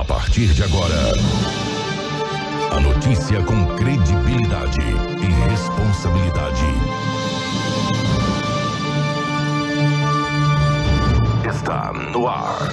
A partir de agora, a notícia com credibilidade e responsabilidade. Está no ar.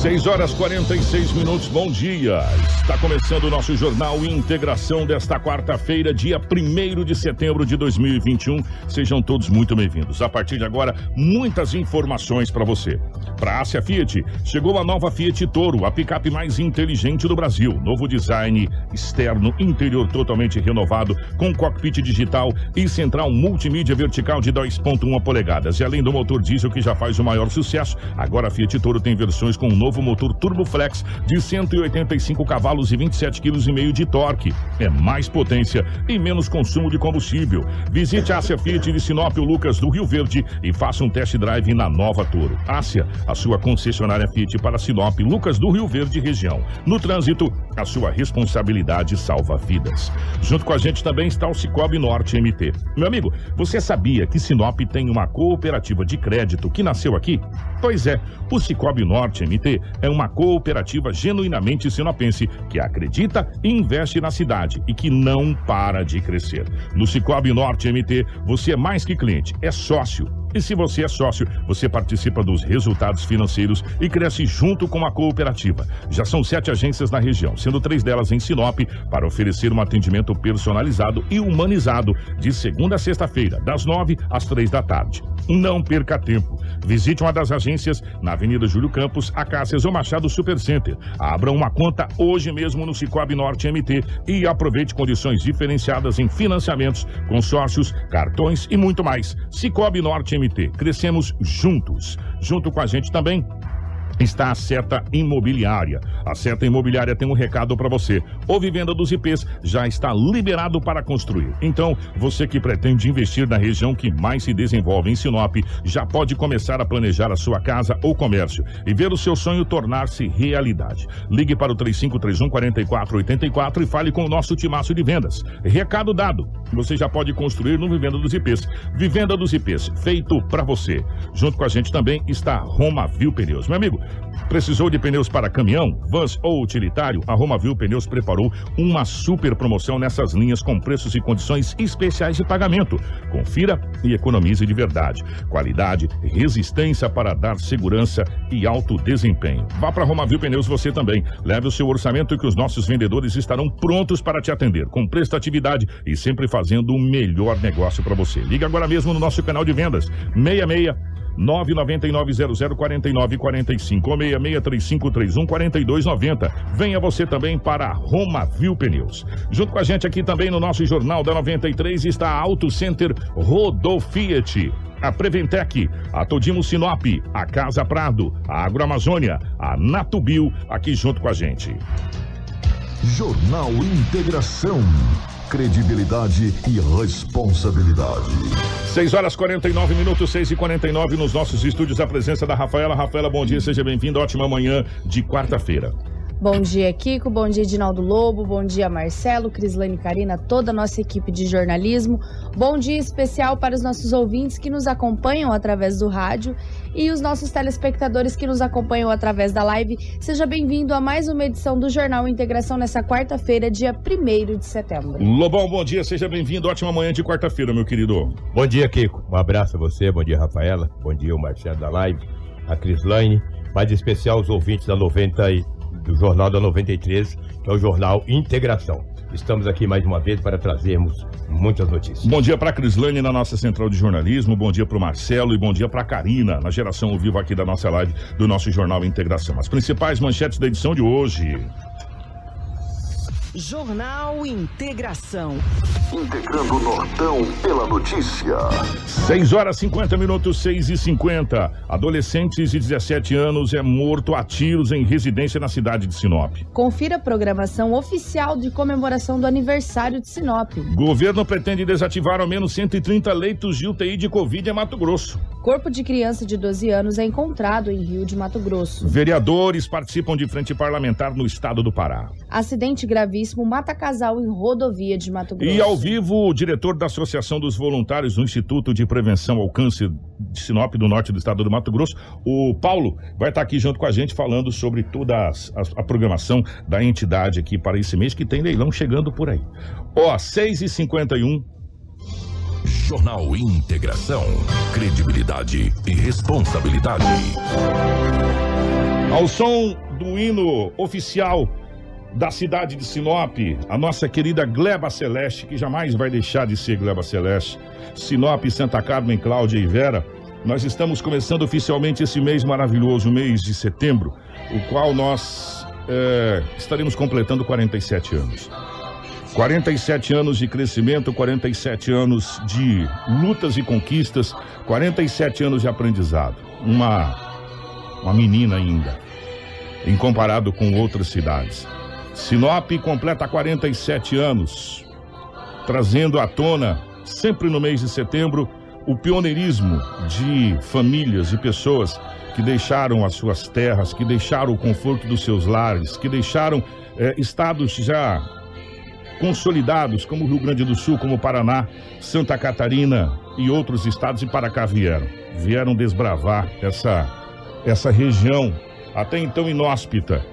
6 horas 46 minutos, bom dia. Está começando o nosso jornal Integração desta quarta-feira, dia 1 de setembro de 2021. Sejam todos muito bem-vindos. A partir de agora, muitas informações para você. Para a Ásia Fiat, chegou a nova Fiat Toro, a picape mais inteligente do Brasil. Novo design externo, interior totalmente renovado, com cockpit digital e central multimídia vertical de 2,1 polegadas. E além do motor diesel que já faz o maior sucesso, agora a Fiat Toro tem versões com um novo motor Turbo Flex de 185 cavalos e 27,5 kg de torque. É mais potência e menos consumo de combustível. Visite a Ásia Fiat de Sinop, Lucas do Rio Verde e faça um test drive na nova Toro. Ásia, a sua concessionária Fiat para Sinop, Lucas do Rio Verde região. No trânsito, a sua responsabilidade salva vidas. Junto com a gente também está o Cicobi Norte MT. Meu amigo, você sabia que Sinop tem uma cooperativa de crédito que nasceu aqui? Pois é, o Cicobi Norte MT é uma cooperativa genuinamente sinopense que acredita e investe na cidade e que não para de crescer. No Cicobi Norte MT, você é mais que cliente, é sócio. E se você é sócio, você participa dos resultados financeiros e cresce junto com a cooperativa. Já são sete agências na região, sendo três delas em Sinop, para oferecer um atendimento personalizado e humanizado de segunda a sexta-feira, das nove às três da tarde. Não perca tempo. Visite uma das agências na Avenida Júlio Campos, Acácias ou Machado Supercenter. Abra uma conta hoje mesmo no Cicobi Norte MT e aproveite condições diferenciadas em financiamentos, consórcios, cartões e muito mais. Cicobi Norte Crescemos juntos. Junto com a gente também está a Seta Imobiliária. A Seta Imobiliária tem um recado para você. O Vivenda dos IPs já está liberado para construir. Então, você que pretende investir na região que mais se desenvolve em Sinop, já pode começar a planejar a sua casa ou comércio e ver o seu sonho tornar-se realidade. Ligue para o 3531 4484 e fale com o nosso timaço de vendas. Recado dado. Você já pode construir no Vivenda dos IPs. Vivenda dos IPs, feito para você. Junto com a gente também está Roma Viu Pneus. Meu amigo, Precisou de pneus para caminhão, vans ou utilitário? A Romavil Pneus preparou uma super promoção nessas linhas com preços e condições especiais de pagamento. Confira e economize de verdade. Qualidade, resistência para dar segurança e alto desempenho. Vá para Romavil Pneus você também. Leve o seu orçamento que os nossos vendedores estarão prontos para te atender, com prestatividade e sempre fazendo o melhor negócio para você. Liga agora mesmo no nosso canal de vendas 66 999-00-4945 ou 663531-4290. Venha você também para Roma Viu Pneus. Junto com a gente aqui também no nosso Jornal da 93 está a Auto Center Rodofiat a Preventec, a Todimo Sinop, a Casa Prado, a Agroamazônia, a Natubio, aqui junto com a gente. Jornal Integração credibilidade e responsabilidade. 6 horas 49 minutos, 6 e 49 nos nossos estúdios. A presença da Rafaela. Rafaela, bom dia, seja bem-vinda. Ótima manhã de quarta-feira. Bom dia, Kiko. Bom dia, Edinaldo Lobo. Bom dia, Marcelo, Crislane Carina, toda a nossa equipe de jornalismo. Bom dia especial para os nossos ouvintes que nos acompanham através do rádio e os nossos telespectadores que nos acompanham através da live. Seja bem-vindo a mais uma edição do Jornal Integração nessa quarta-feira, dia 1 de setembro. Lobão, bom dia, seja bem-vindo. Ótima manhã de quarta-feira, meu querido. Bom dia, Kiko. Um abraço a você, bom dia, Rafaela. Bom dia, o Marcelo da live, a Crislane, mais especial os ouvintes da 90 e do Jornal da 93, que é o Jornal Integração. Estamos aqui mais uma vez para trazermos muitas notícias. Bom dia para a Crislane na nossa central de jornalismo, bom dia para o Marcelo e bom dia para a Karina na geração ao vivo aqui da nossa live do nosso Jornal Integração. As principais manchetes da edição de hoje. Jornal Integração. Integrando o Nortão pela notícia. 6 horas 50 minutos, 6 e 50. Adolescentes de 17 anos é morto a tiros em residência na cidade de Sinop. Confira a programação oficial de comemoração do aniversário de Sinop. Governo pretende desativar ao menos 130 leitos de UTI de Covid em Mato Grosso. Corpo de criança de 12 anos é encontrado em Rio de Mato Grosso. Vereadores participam de frente parlamentar no estado do Pará. Acidente gravíssimo mata casal em rodovia de Mato Grosso. E ao vivo, o diretor da Associação dos Voluntários do Instituto de Prevenção ao Câncer de Sinop, do norte do estado do Mato Grosso, o Paulo, vai estar aqui junto com a gente falando sobre toda as- a, a programação da entidade aqui para esse mês, que tem leilão chegando por aí. Ó, 6h51. Jornal Integração. Credibilidade e responsabilidade. Ao som do hino oficial da cidade de Sinop, a nossa querida Gleba Celeste, que jamais vai deixar de ser Gleba Celeste, Sinop, Santa Carmen, Cláudia e Vera, nós estamos começando oficialmente esse mês maravilhoso, mês de setembro, o qual nós eh, estaremos completando 47 anos. 47 anos de crescimento, 47 anos de lutas e conquistas, 47 anos de aprendizado. Uma, uma menina ainda, em comparado com outras cidades. Sinop completa 47 anos, trazendo à tona, sempre no mês de setembro, o pioneirismo de famílias e pessoas que deixaram as suas terras, que deixaram o conforto dos seus lares, que deixaram eh, estados já consolidados, como Rio Grande do Sul, como Paraná, Santa Catarina e outros estados, e para cá vieram. Vieram desbravar essa, essa região, até então inóspita,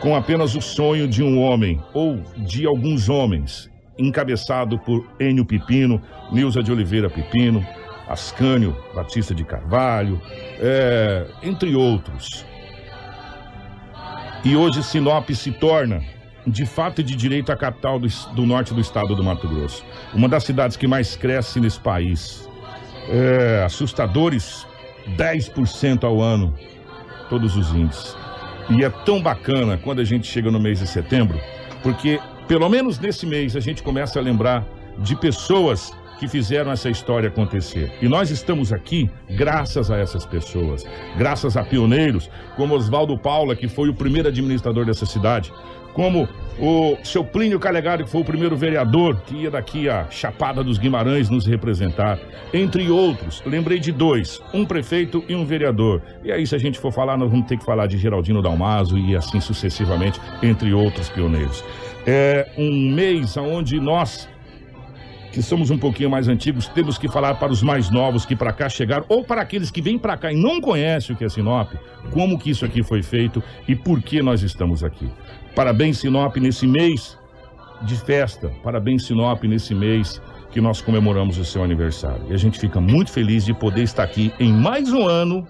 com apenas o sonho de um homem, ou de alguns homens, encabeçado por Enio Pipino, Nilza de Oliveira Pipino, Ascânio Batista de Carvalho, é, entre outros. E hoje Sinop se torna de fato e de direito a capital do, do norte do estado do Mato Grosso. Uma das cidades que mais cresce nesse país. É, assustadores 10% ao ano, todos os índices. E é tão bacana quando a gente chega no mês de setembro, porque pelo menos nesse mês a gente começa a lembrar de pessoas que fizeram essa história acontecer. E nós estamos aqui graças a essas pessoas, graças a pioneiros como Oswaldo Paula, que foi o primeiro administrador dessa cidade, como o seu Plínio Calegari, que foi o primeiro vereador que ia daqui a Chapada dos Guimarães nos representar, entre outros. Lembrei de dois, um prefeito e um vereador. E aí, se a gente for falar, nós vamos ter que falar de Geraldino Dalmaso e assim sucessivamente, entre outros pioneiros. É um mês onde nós que somos um pouquinho mais antigos, temos que falar para os mais novos que para cá chegaram, ou para aqueles que vêm para cá e não conhecem o que é Sinop, como que isso aqui foi feito e por que nós estamos aqui. Parabéns, Sinop, nesse mês de festa. Parabéns, Sinop, nesse mês que nós comemoramos o seu aniversário. E a gente fica muito feliz de poder estar aqui em mais um ano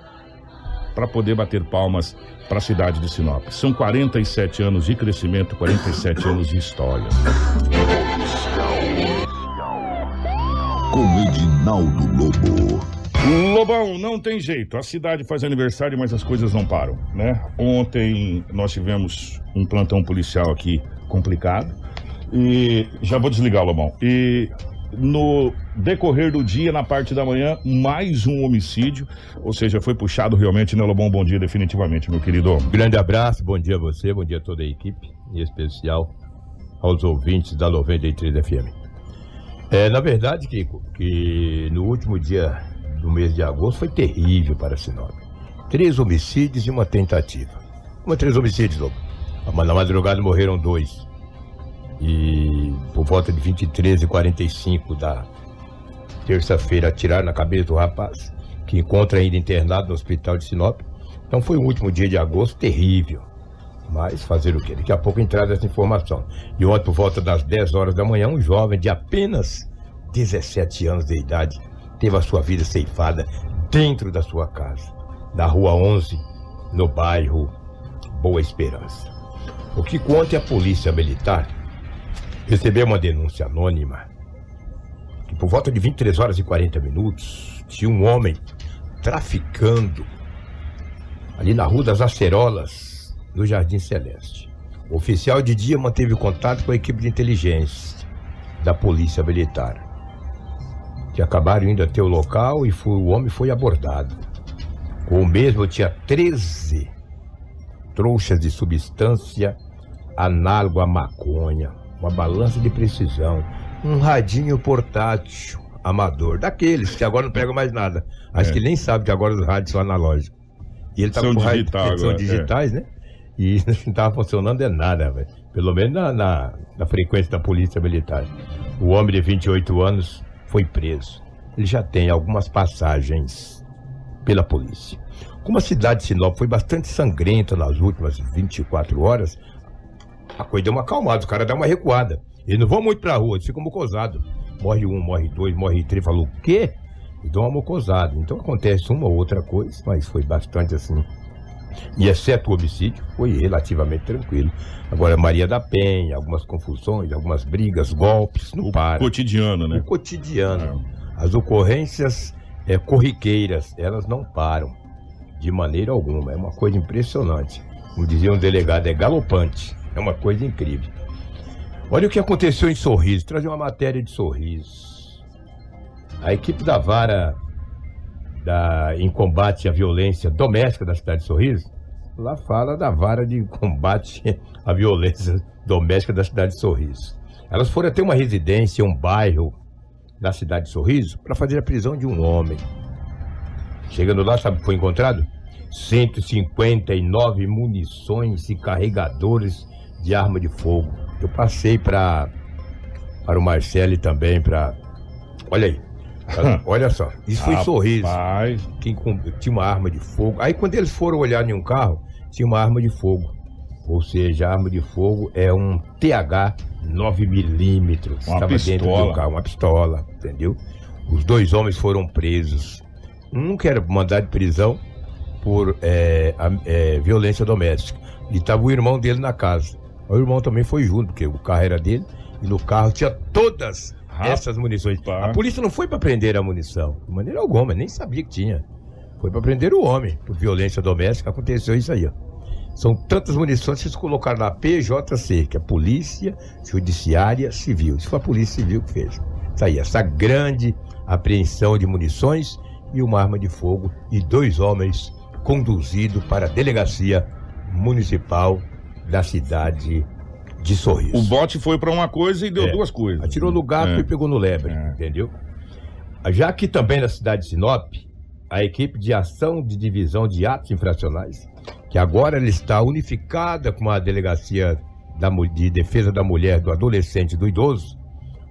para poder bater palmas para a cidade de Sinop. São 47 anos de crescimento, 47 anos de história. Com Edinaldo Lobo. Lobão, não tem jeito. A cidade faz aniversário, mas as coisas não param, né? Ontem nós tivemos um plantão policial aqui complicado. E já vou desligar, Lobão. E no decorrer do dia, na parte da manhã, mais um homicídio. Ou seja, foi puxado realmente, né, Lobão? Bom dia, definitivamente, meu querido. Grande abraço, bom dia a você, bom dia a toda a equipe, em especial aos ouvintes da 93 FM. É, na verdade, Kiko, que no último dia do mês de agosto foi terrível para Sinop. Três homicídios e uma tentativa. Uma três homicídios, Lobo. Na madrugada morreram dois. E por volta de 23 e 45 da terça-feira atiraram na cabeça do rapaz, que encontra ainda internado no hospital de Sinop. Então foi o último dia de agosto terrível. Mas fazer o quê? Daqui a pouco entrar essa informação. E ontem, por volta das 10 horas da manhã, um jovem de apenas 17 anos de idade teve a sua vida ceifada dentro da sua casa, na rua 11, no bairro Boa Esperança. O que conta é a polícia militar recebeu uma denúncia anônima que por volta de 23 horas e 40 minutos tinha um homem traficando ali na Rua das Acerolas, no Jardim Celeste. O oficial de dia manteve contato com a equipe de inteligência da Polícia Militar, que acabaram indo até o local e foi- o homem foi abordado. Com o mesmo tinha 13 trouxas de substância análogo à maconha, uma balança de precisão, um radinho portátil amador, daqueles que agora não pegam mais nada. Acho É. que nem sabe que agora os rádios são analógicos. E ele tá São com rádio- digital são é. digitais, né? E não estava funcionando é nada, velho. Pelo menos na, na, na frequência da polícia militar. O homem de 28 anos foi preso. Ele já tem algumas passagens pela polícia. Como a cidade de Sinop foi bastante sangrenta nas últimas 24 horas, a coisa deu uma acalmada, os caras dão uma recuada. Eles não vão muito pra rua, eles ficam mocosados. Morre um, morre dois, morre três. Falou, o quê? E dão uma mocosada. Então acontece uma ou outra coisa, mas foi bastante assim. E exceto o homicídio, foi relativamente tranquilo. Agora, Maria da Penha, algumas confusões, algumas brigas, golpes, não O para. cotidiano, né? O cotidiano. As ocorrências é, corriqueiras, elas não param de maneira alguma. É uma coisa impressionante. Como dizia um delegado, é galopante. É uma coisa incrível. Olha o que aconteceu em Sorriso. Trazer uma matéria de Sorriso. A equipe da vara da, em combate à violência doméstica da cidade de Sorriso, lá fala da vara de combate à violência doméstica da cidade de Sorriso. Elas foram até uma residência, um bairro da cidade de Sorriso, para fazer a prisão de um homem. Chegando lá, sabe o que foi encontrado? 159 munições e carregadores de arma de fogo. Eu passei para para o Marcelo e também para. Olha aí. Olha só. Isso foi em Sorriso. Rapaz, Quem com- tinha uma arma de fogo. Aí quando eles foram olhar em um carro, tinha uma arma de fogo. Ou seja, a arma de fogo é um TH 9mm. Uma Estava dentro pistola. do carro, uma pistola, entendeu? Os dois homens foram presos. Um que era mandado de prisão por é, a- é, violência doméstica. E estava o irmão dele na casa. O irmão também foi junto, porque o carro era dele. E no carro tinha todas Essas munições. A polícia não foi para prender a munição, de maneira alguma, nem sabia que tinha. Foi para prender o homem por violência doméstica. Aconteceu isso aí, ó. São tantas munições que eles colocaram na PJC, que é Polícia Judiciária Civil. Isso foi a Polícia Civil que fez. Isso aí, essa grande apreensão de munições e uma arma de fogo e dois homens conduzidos para a delegacia municipal da cidade de Sorriso. o bote foi pra uma coisa e deu É. duas coisas. Atirou no gato É. e pegou no lebre, É. entendeu? Já que também na cidade de Sinop, a equipe de ação de divisão de atos infracionais, que agora ela está unificada com a delegacia da de defesa da mulher, do adolescente e do idoso,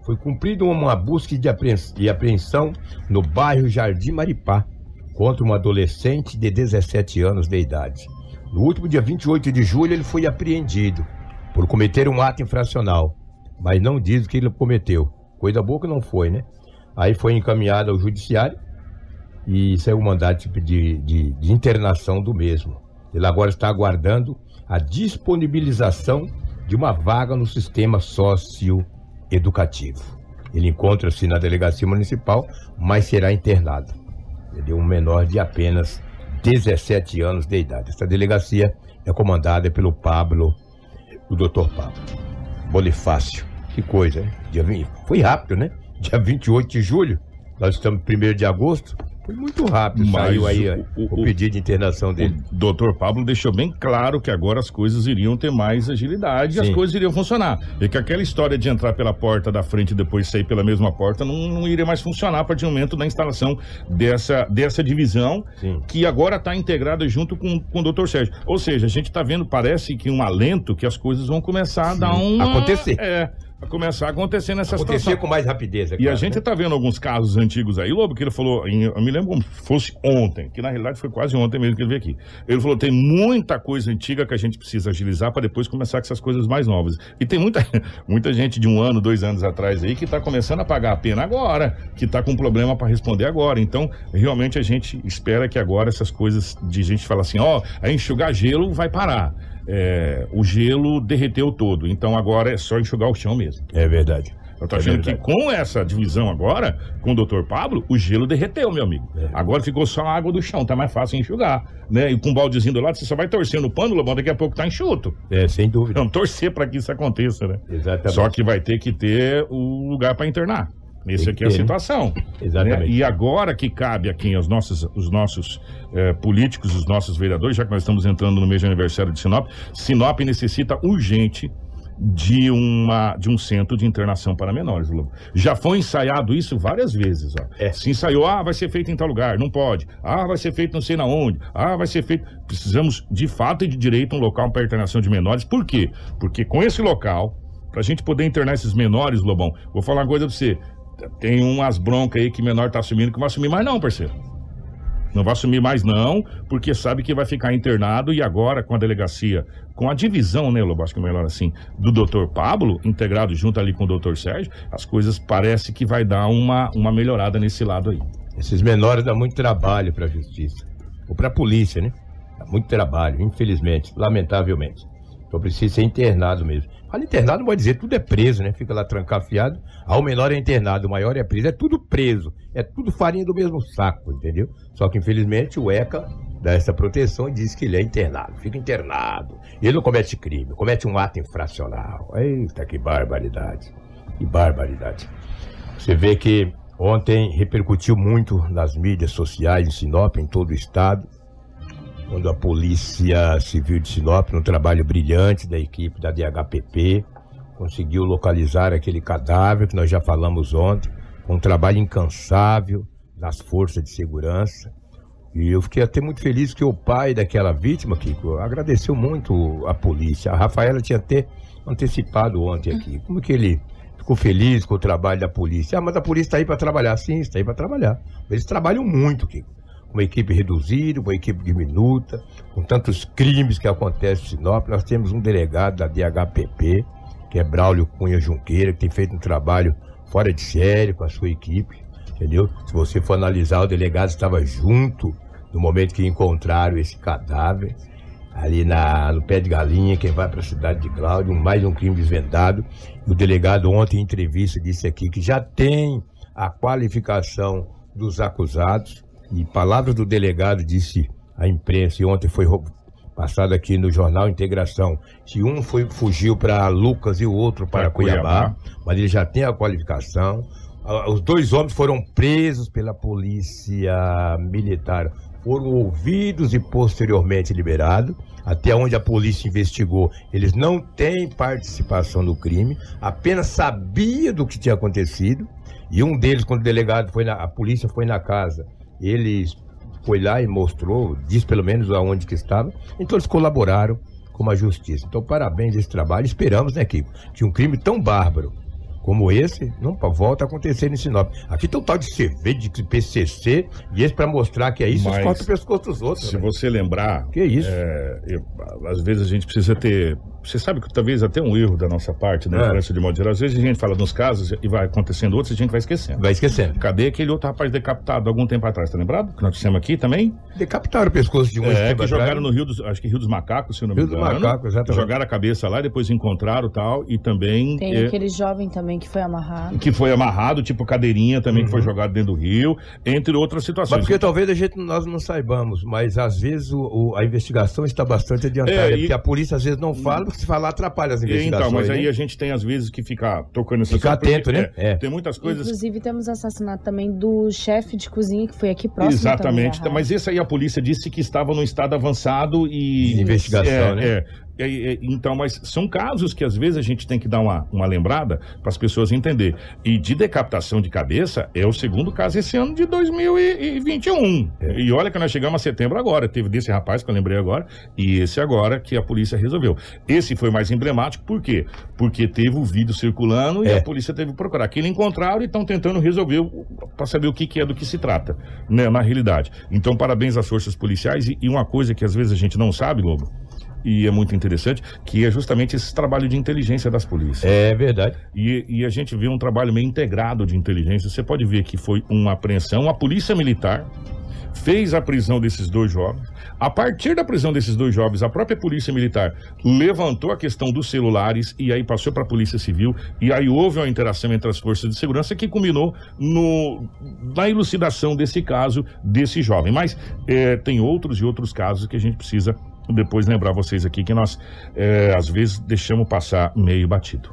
foi cumprida uma busca de apreens- de apreensão no bairro Jardim Maripá contra um adolescente de 17 anos de idade. No último dia 28 de julho, ele foi apreendido por cometer um ato infracional, mas não diz o que ele cometeu. Coisa boa que não foi, né? Aí foi encaminhado ao judiciário e saiu o mandado tipo, de, de, de internação do mesmo. Ele agora está aguardando a disponibilização de uma vaga no sistema socioeducativo. Ele encontra-se na delegacia municipal, mas será internado. Ele é um menor de apenas 17 anos de idade. Essa delegacia é comandada pelo Pablo, o doutor Pablo Bonifácio. Que coisa, hein? Dia 20 Foi rápido, né? Dia 28 de julho, nós estamos em 1 de agosto. Foi muito rápido, Mas saiu aí o- o, o- pedido de internação dele. O doutor Pablo deixou bem claro que agora as coisas iriam ter mais agilidade e as Sim. coisas iriam funcionar. E que aquela história de entrar pela porta da frente e depois sair pela mesma porta não, não iria mais funcionar a partir do momento da instalação dessa, dessa divisão Sim. que agora está integrada junto com, com o doutor Sérgio. Ou seja, a gente está vendo, parece que um alento que as coisas vão começar a Sim. dar um. Acontecer. É, a começar a acontecer nessa Acontecer situação. com mais rapidez, é E a claro, gente né? tá vendo alguns casos antigos aí, Lobo, que ele falou, eu me lembro como se fosse ontem, que na realidade foi quase ontem mesmo que ele veio aqui. Ele falou: tem muita coisa antiga que a gente precisa agilizar para depois começar com essas coisas mais novas. E tem muita, muita gente de um ano, dois anos atrás aí que tá começando a pagar a pena agora, que tá com problema para responder agora. Então, realmente a gente espera que agora essas coisas de gente falar assim: ó, a enxugar gelo vai parar. É, o gelo derreteu todo, então agora é só enxugar o chão mesmo. É verdade. Eu tô É achando que verdade. com essa divisão agora, com o doutor Pablo, o gelo derreteu, meu amigo. É. Agora ficou só a água do chão, tá mais fácil enxugar, né? E com o baldezinho do lado, você só vai torcendo o pano, Lobão, daqui a pouco tá enxuto. É, sem dúvida. Vamos torcer para que isso aconteça, né? Exatamente. Só que vai ter que ter o lugar para internar. Essa aqui é a né? situação. Exatamente. né? E agora que cabe a quem os nossos, os nossos eh, políticos, os nossos vereadores, já que nós estamos entrando no mês de aniversário de Sinop, Sinop necessita urgente de, uma, de um centro de internação para menores. Lobo. Já foi ensaiado isso várias vezes. Ó. É. Se ensaiou, ah, vai ser feito em tal lugar, não pode. Ah, vai ser feito não sei na onde. Ah, vai ser feito. Precisamos, de fato e de direito, um local para internação de menores. Por quê? Porque com esse local, para a gente poder internar esses menores, Lobão, vou falar uma coisa para você. Tem umas broncas aí que menor tá assumindo que vai assumir mais, não, parceiro. Não vai assumir mais, não, porque sabe que vai ficar internado e agora com a delegacia, com a divisão, né, Lobo, acho que é melhor assim, do doutor Pablo, integrado junto ali com o doutor Sérgio, as coisas parece que vai dar uma, uma melhorada nesse lado aí. Esses menores dão muito trabalho para a justiça. Ou para a polícia, né? Dá muito trabalho, infelizmente, lamentavelmente. Então precisa ser internado mesmo. Fala internado, não pode dizer, tudo é preso, né? Fica lá trancafiado. Ah, o menor é internado, o maior é preso. É tudo preso. É tudo farinha do mesmo saco, entendeu? Só que infelizmente o ECA dá essa proteção e diz que ele é internado. Fica internado. Ele não comete crime, comete um ato infracional. Eita, que barbaridade. Que barbaridade. Você vê que ontem repercutiu muito nas mídias sociais em Sinop, em todo o estado, quando a Polícia Civil de Sinop, no trabalho brilhante da equipe da DHPP, conseguiu localizar aquele cadáver que nós já falamos ontem, com um trabalho incansável das forças de segurança. E eu fiquei até muito feliz que o pai daquela vítima, Kiko, agradeceu muito a polícia. A Rafaela tinha até antecipado ontem aqui. Como que ele ficou feliz com o trabalho da polícia? Ah, mas a polícia está aí para trabalhar. Sim, está aí para trabalhar. Eles trabalham muito, Kiko. Uma equipe reduzida, uma equipe diminuta, com tantos crimes que acontecem em Sinop. Nós temos um delegado da DHPP, que é Braulio Cunha Junqueira, que tem feito um trabalho fora de série com a sua equipe, entendeu? Se você for analisar, o delegado estava junto no momento que encontraram esse cadáver, ali na, no pé de galinha, quem vai para a cidade de Cláudio, mais um crime desvendado. E o delegado ontem em entrevista disse aqui que já tem a qualificação dos acusados, e palavras do delegado disse à imprensa, e ontem foi passado aqui no jornal Integração, que um foi, fugiu para Lucas e o outro para Para Cuiabá, Cuiabá. mas ele já tem a qualificação. Os dois homens foram presos pela polícia militar, foram ouvidos e posteriormente liberados. Até onde a polícia investigou, eles não têm participação no crime, apenas sabia do que tinha acontecido. E um deles, quando o delegado foi na, a polícia foi na casa, ele foi lá e mostrou, disse pelo menos aonde que estava. Então eles colaboraram com a justiça. Então parabéns esse trabalho. Esperamos, né, Kiko, que um crime tão bárbaro como esse não volta a acontecer em Sinop. Aqui tem um tal de cerveja, de PCC, e esse para mostrar que é isso, Mas, eles cortam o pescoço dos outros. Se né? você lembrar, Que isso? é, eu- às vezes a gente precisa ter. Você sabe que talvez até um erro da nossa parte, né? É. imprensa de modo geral. Às vezes a gente fala nos casos e vai acontecendo outros e a gente vai esquecendo. Vai esquecendo. Cadê aquele outro rapaz decapitado algum tempo atrás? Tá lembrado? Que nós dissemos aqui também? Decapitaram o pescoço de um É, que atrás. jogaram no Rio dos. Acho que Rio dos Macacos, se eu não me Rio dos engano. Macacos, exatamente. Jogaram a cabeça lá, depois encontraram tal. E também. Tem é, aquele jovem também que foi amarrado. que foi amarrado, tipo cadeirinha também, que foi jogado dentro do rio, entre outras Uhum. Mas situações. porque talvez a gente nós não saibamos, mas às vezes o- o- a investigação está bastante adiantada. É, É, e- porque a polícia às vezes não fala, se falar atrapalha as E, investigações. Então, mas aí né? a gente tem às vezes que ficar tocando nessa Ficar atento, né? É, É. Tem muitas coisas. Inclusive, temos assassinato também do chefe de cozinha que foi aqui próximo. Exatamente. Mas esse aí a polícia disse que estava num estado avançado e. De investigação, é, né? Então, mas são casos que às vezes a gente tem que dar uma, uma lembrada para as pessoas entenderem. E de decapitação de cabeça é o segundo caso esse ano de 2021. É. E olha que nós chegamos a setembro agora. Teve desse rapaz que eu lembrei agora e esse agora que a polícia resolveu. Esse foi mais emblemático, por quê? Porque teve o vídeo circulando e É. a polícia teve que procurar. Aquilo encontraram e estão tentando resolver para saber o que, que é do que se trata, né, na realidade. Então, parabéns às forças policiais e, e uma coisa que às vezes a gente não sabe, Lobo, e é muito interessante, que é justamente esse trabalho de inteligência das polícias. É verdade. E, e a gente vê um trabalho meio integrado de inteligência. Você pode ver que foi uma apreensão, a polícia militar fez a prisão desses dois jovens. A partir da prisão desses dois jovens, a própria Polícia Militar levantou a questão dos celulares e aí passou para a Polícia Civil. E aí houve uma interação entre as forças de segurança que culminou no, na elucidação desse caso desse jovem. Mas é, tem outros e outros casos que a gente precisa depois lembrar vocês aqui que nós, é, às vezes, deixamos passar meio batido.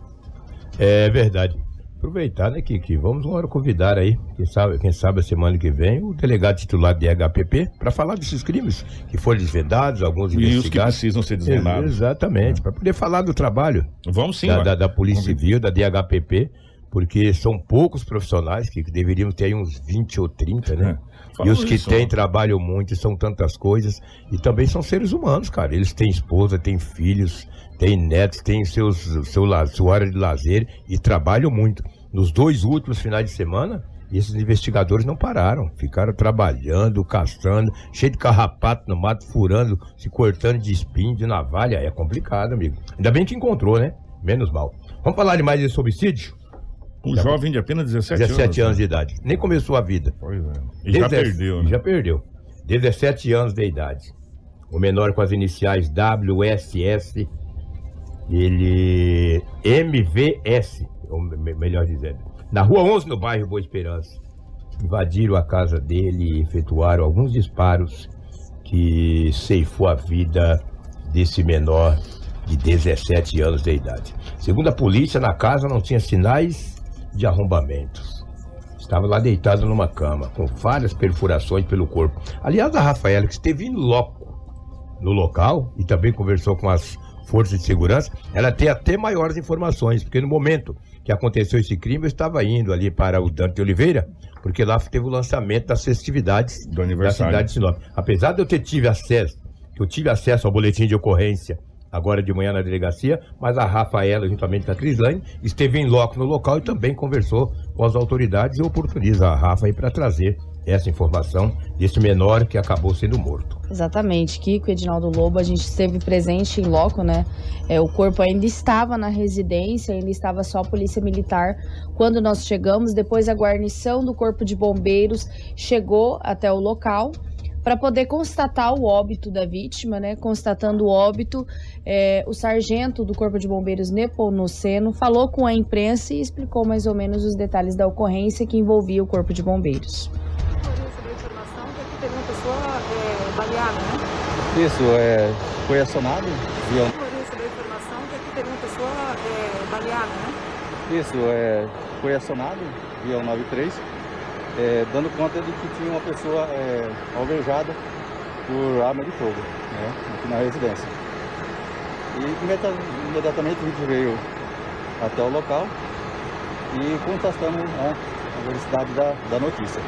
É verdade. Aproveitar, né, que Vamos uma hora convidar aí, quem sabe, quem sabe a semana que vem, o delegado titular de HPP para falar desses crimes que foram desvendados, alguns e investigados. E os que precisam ser desvendados. É, exatamente, é. para poder falar do trabalho. Vamos sim. Da, da, da Polícia Civil, da DHPP, porque são poucos profissionais que deveriam ter aí uns 20 ou 30, né? É. E os que têm trabalham muito, são tantas coisas. E também são seres humanos, cara. Eles têm esposa, têm filhos, têm netos, têm seus, seu, sua hora de lazer e trabalham muito. Nos dois últimos finais de semana, esses investigadores não pararam, ficaram trabalhando, caçando, cheio de carrapato no mato, furando, se cortando de espinho, de navalha. É complicado, amigo. Ainda bem que encontrou, né? Menos mal. Vamos falar de mais desse homicídio? Um já jovem de apenas 17, 17 anos, anos de idade. Nem começou a vida. Pois é. E já perdeu, né? Já perdeu. 17 anos de idade. O menor com as iniciais WSS ele MVS, ou melhor dizendo, na rua 11 no bairro Boa Esperança. Invadiram a casa dele e efetuaram alguns disparos que ceifou a vida desse menor de 17 anos de idade. Segundo a polícia, na casa não tinha sinais de arrombamentos. Estava lá deitado numa cama, com várias perfurações pelo corpo. Aliás, a Rafaela, que esteve em loco no local e também conversou com as forças de segurança, ela tem até maiores informações, porque no momento que aconteceu esse crime, eu estava indo ali para o Dante Oliveira, porque lá teve o lançamento das festividades da cidade de Sinop. Apesar de eu ter tive acesso, eu tive acesso ao boletim de ocorrência agora de manhã na delegacia, mas a Rafaela, juntamente com a Crislane, esteve em loco no local e também conversou com as autoridades e oportuniza a Rafa para trazer essa informação desse menor que acabou sendo morto. Exatamente, Kiko e Edinaldo Lobo, a gente esteve presente em loco, né? É, o corpo ainda estava na residência, ainda estava só a polícia militar quando nós chegamos. Depois a guarnição do corpo de bombeiros chegou até o local para poder constatar o óbito da vítima, né? Constatando o óbito, é, o sargento do Corpo de Bombeiros Nepomuceno falou com a imprensa e explicou mais ou menos os detalhes da ocorrência que envolvia o Corpo de Bombeiros teve uma pessoa é, baleada, né? Isso, é, foi acionado via... recebeu informação que aqui teve uma pessoa é, baleada, né? Isso, é, foi acionado via 193, é, dando conta de que tinha uma pessoa é, alvejada por arma de fogo, né, aqui na residência. E imediatamente a gente veio até o local e constatamos né, a velocidade da, da notícia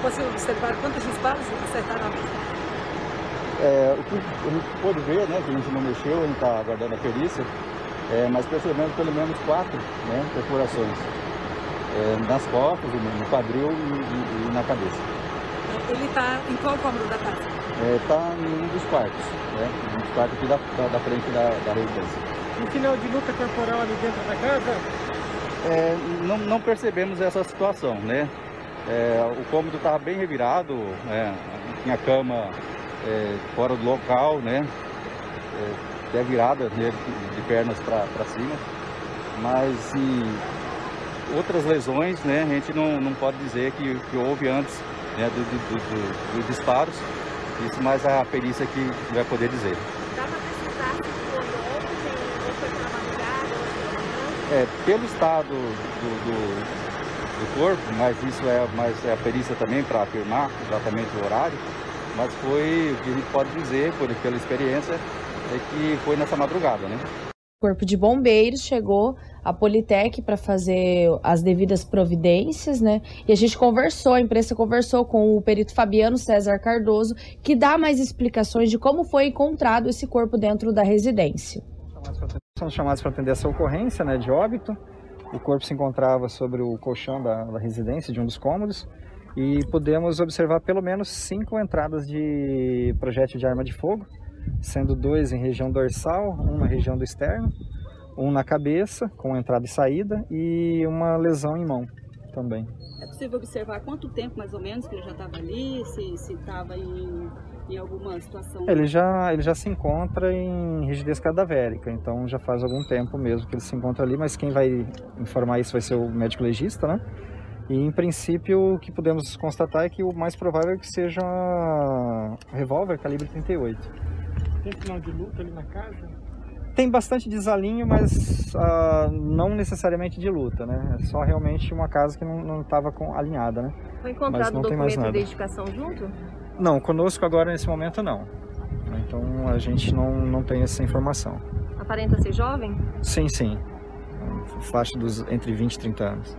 possível observar quantos disparos acertaram a vítima? É, o que a gente pôde ver, né, que a gente não mexeu, a gente está aguardando a perícia, é, mas percebemos pelo menos quatro né, perfurações é, nas costas, no quadril e, e, e na cabeça. Ele está em qual cômodo da casa? Está é, em um dos quartos, né, um dos quartos aqui da, da, da frente da, da residência. Um sinal de luta corporal ali dentro da casa? É, não, não percebemos essa situação, né? É, o cômodo estava bem revirado, é, tinha cama é, fora do local, né? É, até virada né, de pernas para cima. Mas e outras lesões, né? A gente não, não pode dizer que, que houve antes né, dos do, do, do, disparos. Isso mais a perícia que vai poder dizer. Dá para precisar se foi ontem ou foi pela madrugada ou É, pelo estado do, do corpo, mas isso é, mais é a perícia também para afirmar exatamente o horário. Mas foi o que a gente pode dizer, por, pela experiência, é que foi nessa madrugada, né? Corpo de Bombeiros chegou a Politec para fazer as devidas providências, né? E a gente conversou, a imprensa conversou com o perito Fabiano César Cardoso, que dá mais explicações de como foi encontrado esse corpo dentro da residência. Somos chamados para atender essa ocorrência né, de óbito. O corpo se encontrava sobre o colchão da, da residência, de um dos cômodos, e pudemos observar pelo menos cinco entradas de projétil de arma de fogo, sendo dois em região dorsal, um na região do externo, um na cabeça, com entrada e saída, e uma lesão em mão. também. É possível observar quanto tempo mais ou menos que ele já estava ali, se estava em, em alguma situação. Ele já, ele já se encontra em rigidez cadavérica, então já faz algum tempo mesmo que ele se encontra ali, mas quem vai informar isso vai ser o médico legista, né? E em princípio o que podemos constatar é que o mais provável é que seja revólver calibre 38. Tem sinal de luta ali na casa? Tem bastante desalinho, mas uh, não necessariamente de luta, né? É só realmente uma casa que não estava alinhada, né? Foi encontrado o documento de identificação junto? Não, conosco agora nesse momento não. Então a gente não, não tem essa informação. Aparenta ser jovem? Sim, sim. Faixa dos entre 20 e 30 anos.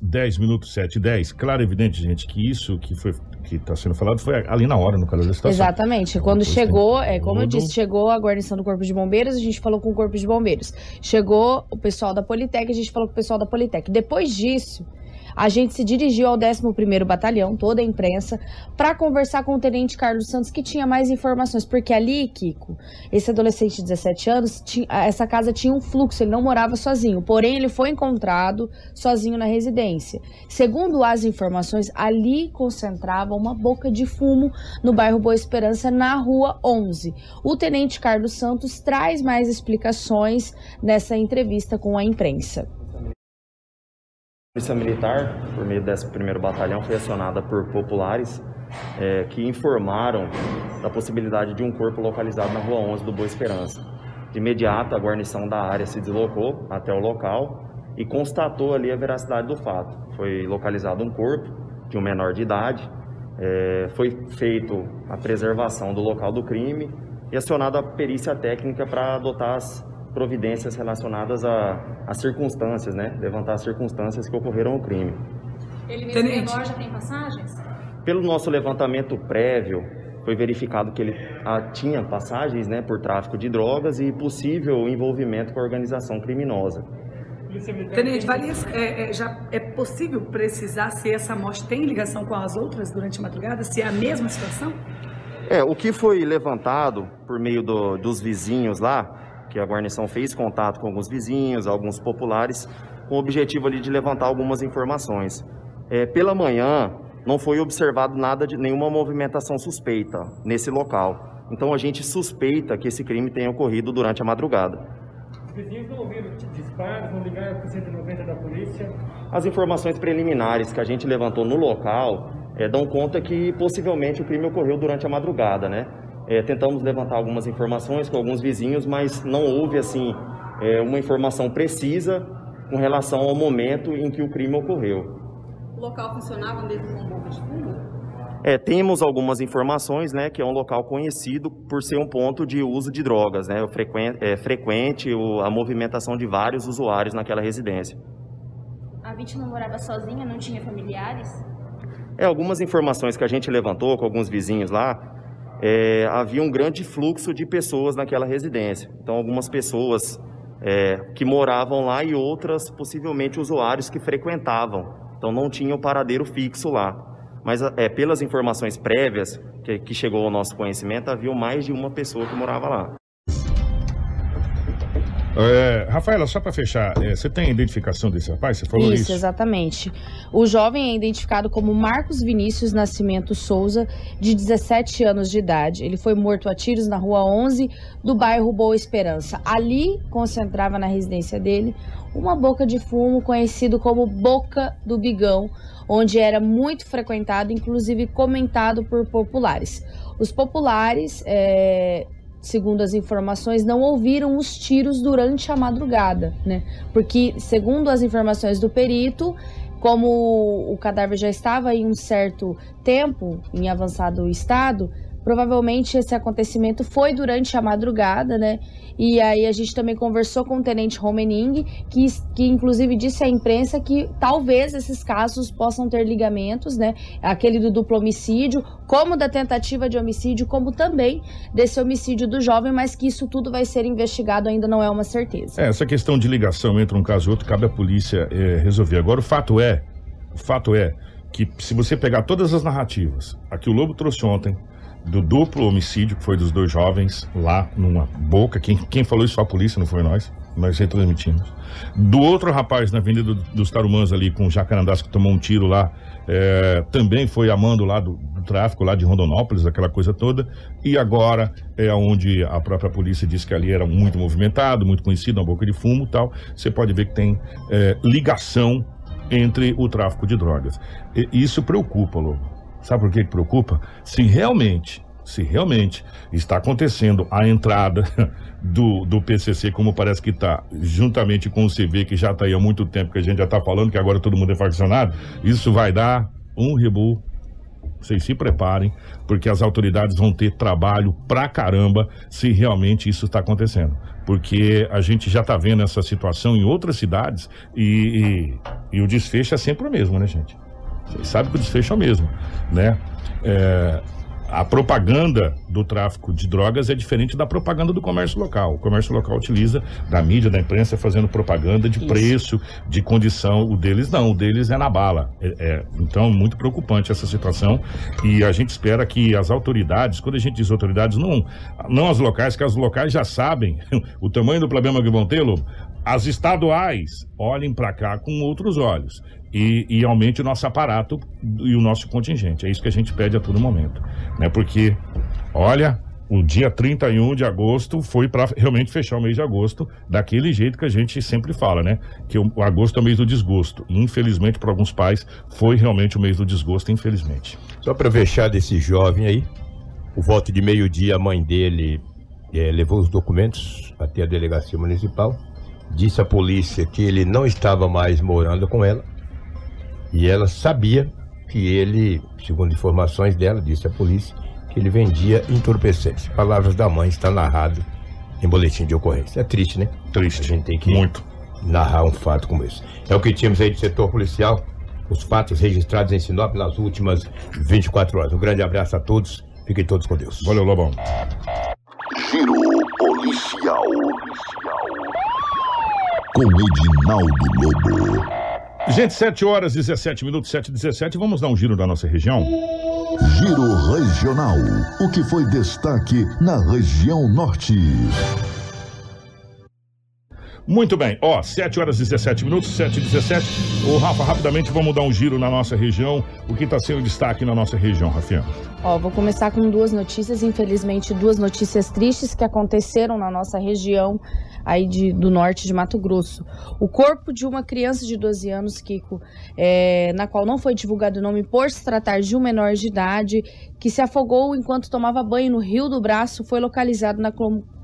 10 minutos, 7 e 10. Claro, evidente, gente, que isso que foi que está sendo falado foi ali na hora, no calor da situação. Exatamente. Quando chegou, é, como eu disse, chegou a guarnição do Corpo de Bombeiros, a gente falou com o Corpo de Bombeiros. Chegou o pessoal da Politec, a gente falou com o pessoal da Politec. Depois disso, a gente se dirigiu ao 11º Batalhão, toda a imprensa, para conversar com o Tenente Carlos Santos, que tinha mais informações, porque ali, Kiko, esse adolescente de 17 anos, tinha, essa casa tinha um fluxo, ele não morava sozinho, porém ele foi encontrado sozinho na residência. Segundo as informações, ali concentrava uma boca de fumo no bairro Boa Esperança, na rua 11. O Tenente Carlos Santos traz mais explicações nessa entrevista com a imprensa. A Polícia Militar, por meio desse primeiro batalhão, foi acionada por populares é, que informaram da possibilidade de um corpo localizado na Rua 11 do Boa Esperança. De imediato, a guarnição da área se deslocou até o local e constatou ali a veracidade do fato. Foi localizado um corpo de um menor de idade, é, foi feito a preservação do local do crime e acionada a perícia técnica para adotar as providências relacionadas às circunstâncias, né? Levantar as circunstâncias que ocorreram o crime. Ele mesmo Tenente. já tem passagens? Pelo nosso levantamento prévio, foi verificado que ele ah, tinha passagens né, por tráfico de drogas e possível envolvimento com a organização criminosa. Tenente, valia, é, é, já é possível precisar se essa morte tem ligação com as outras durante a madrugada? Se é a mesma situação? É, o que foi levantado por meio do, dos vizinhos lá que a guarnição fez contato com alguns vizinhos, alguns populares, com o objetivo ali de levantar algumas informações. É, pela manhã, não foi observado nada de nenhuma movimentação suspeita nesse local. Então a gente suspeita que esse crime tenha ocorrido durante a madrugada. Os vizinhos não ouviram disparos, não ligaram para o 190 da polícia? As informações preliminares que a gente levantou no local é, dão conta que possivelmente o crime ocorreu durante a madrugada, né? É, tentamos levantar algumas informações com alguns vizinhos, mas não houve assim é, uma informação precisa com relação ao momento em que o crime ocorreu. O local funcionava mesmo com bomba de fumo? É, temos algumas informações, né, que é um local conhecido por ser um ponto de uso de drogas, né, frequente, é frequente a movimentação de vários usuários naquela residência. A vítima morava sozinha, não tinha familiares? É, algumas informações que a gente levantou com alguns vizinhos lá, é, havia um grande fluxo de pessoas naquela residência. Então, algumas pessoas é, que moravam lá e outras, possivelmente, usuários que frequentavam. Então, não tinham paradeiro fixo lá. Mas, é, pelas informações prévias que, que chegou ao nosso conhecimento, havia mais de uma pessoa que morava lá. É, Rafaela, só para fechar, é, você tem a identificação desse rapaz? Você falou isso? Isso, exatamente. O jovem é identificado como Marcos Vinícius Nascimento Souza, de 17 anos de idade. Ele foi morto a tiros na rua 11 do bairro Boa Esperança. Ali concentrava na residência dele uma boca de fumo conhecido como Boca do Bigão, onde era muito frequentado, inclusive comentado por populares. Os populares é, segundo as informações, não ouviram os tiros durante a madrugada, né? Porque, segundo as informações do perito, como o cadáver já estava em um certo tempo, em avançado estado, provavelmente esse acontecimento foi durante a madrugada, né? E aí a gente também conversou com o tenente Romening, que, que inclusive disse à imprensa que talvez esses casos possam ter ligamentos, né? Aquele do duplo homicídio, como da tentativa de homicídio, como também desse homicídio do jovem, mas que isso tudo vai ser investigado, ainda não é uma certeza. É, essa questão de ligação entre um caso e outro, cabe à polícia é, resolver. Agora, o fato é, o fato é que se você pegar todas as narrativas, a que o Lobo trouxe ontem, do duplo homicídio que foi dos dois jovens lá numa boca. Quem, quem falou isso foi a polícia, não foi nós. Nós retransmitimos. Do outro rapaz na Avenida dos Tarumãs ali com o Jacarandás que tomou um tiro lá, é, também foi amando lá do, do, tráfico lá de Rondonópolis, aquela coisa toda. E agora é onde a própria polícia disse que ali era muito movimentado, muito conhecido, uma boca de fumo tal. Você pode ver que tem é, ligação entre o tráfico de drogas. E isso preocupa, Lobo. Sabe por que, preocupa? Se realmente se realmente está acontecendo a entrada do, do PCC, como parece que está, juntamente com o CV, que já está aí há muito tempo, que a gente já está falando que agora todo mundo é faccionado, isso vai dar um rebu. Vocês se preparem, porque as autoridades vão ter trabalho pra caramba se realmente isso está acontecendo. Porque a gente já está vendo essa situação em outras cidades e, e, e o desfecho é sempre o mesmo, né, gente? Vocês sabem que o desfecho é o mesmo, né? É, a propaganda do tráfico de drogas é diferente da propaganda do comércio local. O comércio local utiliza da mídia, da imprensa, fazendo propaganda de Isso. preço, de condição. O deles não, o deles é na bala. É, é, então, muito preocupante essa situação. E a gente espera que as autoridades, quando a gente diz autoridades, não, não as locais, que as locais já sabem o tamanho do problema que vão ter, Lobo, as estaduais olhem para cá com outros olhos e, e, aumente o nosso aparato e o nosso contingente. É isso que a gente pede a todo momento. Né? Porque, olha, o dia 31 de agosto foi para realmente fechar o mês de agosto daquele jeito que a gente sempre fala, né? Que o, o agosto é o mês do desgosto. Infelizmente, para alguns pais, foi realmente o mês do desgosto, infelizmente. Só para fechar desse jovem aí, o voto de meio-dia, a mãe dele é, levou os documentos até a delegacia municipal, disse à polícia que ele não estava mais morando com ela e ela sabia que ele, segundo informações dela, disse à polícia, que ele vendia entorpecentes. Palavras da mãe está narrado em boletim de ocorrência. É triste, né? Triste. A gente tem que muito narrar um fato como esse. É o que tínhamos aí do setor policial, os fatos registrados em Sinop nas últimas 24 horas. Um grande abraço a todos. Fiquem todos com Deus. Valeu, Lobão. Giro policial. Com Edinaldo Lobo. Gente, 7 horas 17 minutos, 7 e 17. Vamos dar um giro da nossa região? Giro Regional. O que foi destaque na região norte? Muito bem, ó, 7 horas e 17 minutos, 7 e 17. Ô, Rafa, rapidamente vamos dar um giro na nossa região. O que está sendo destaque na nossa região, Rafinha? Ó, vou começar com duas notícias, infelizmente, duas notícias tristes que aconteceram na nossa região aí de, do norte de Mato Grosso. O corpo de uma criança de 12 anos, Kiko, é, na qual não foi divulgado o nome por se tratar de um menor de idade, que se afogou enquanto tomava banho no Rio do Braço, foi localizado na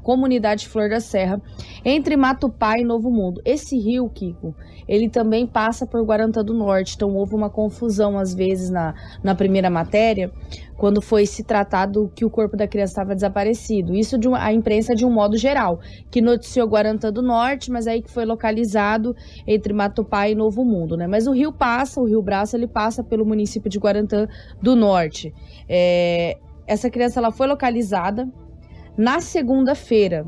comunidade Flor da Serra, entre Matupá e Novo Mundo. Esse rio, Kiko, ele também passa por Guarantã do Norte, então houve uma confusão às vezes na, na primeira matéria, quando foi se tratado que o corpo da criança estava desaparecido. Isso de uma, a imprensa de um modo geral, que noticiou Guarantã do Norte, mas aí que foi localizado entre Matupá e Novo Mundo, né? Mas o rio passa, o rio Braço, ele passa pelo município de Guarantã do Norte. É, essa criança ela foi localizada na segunda-feira.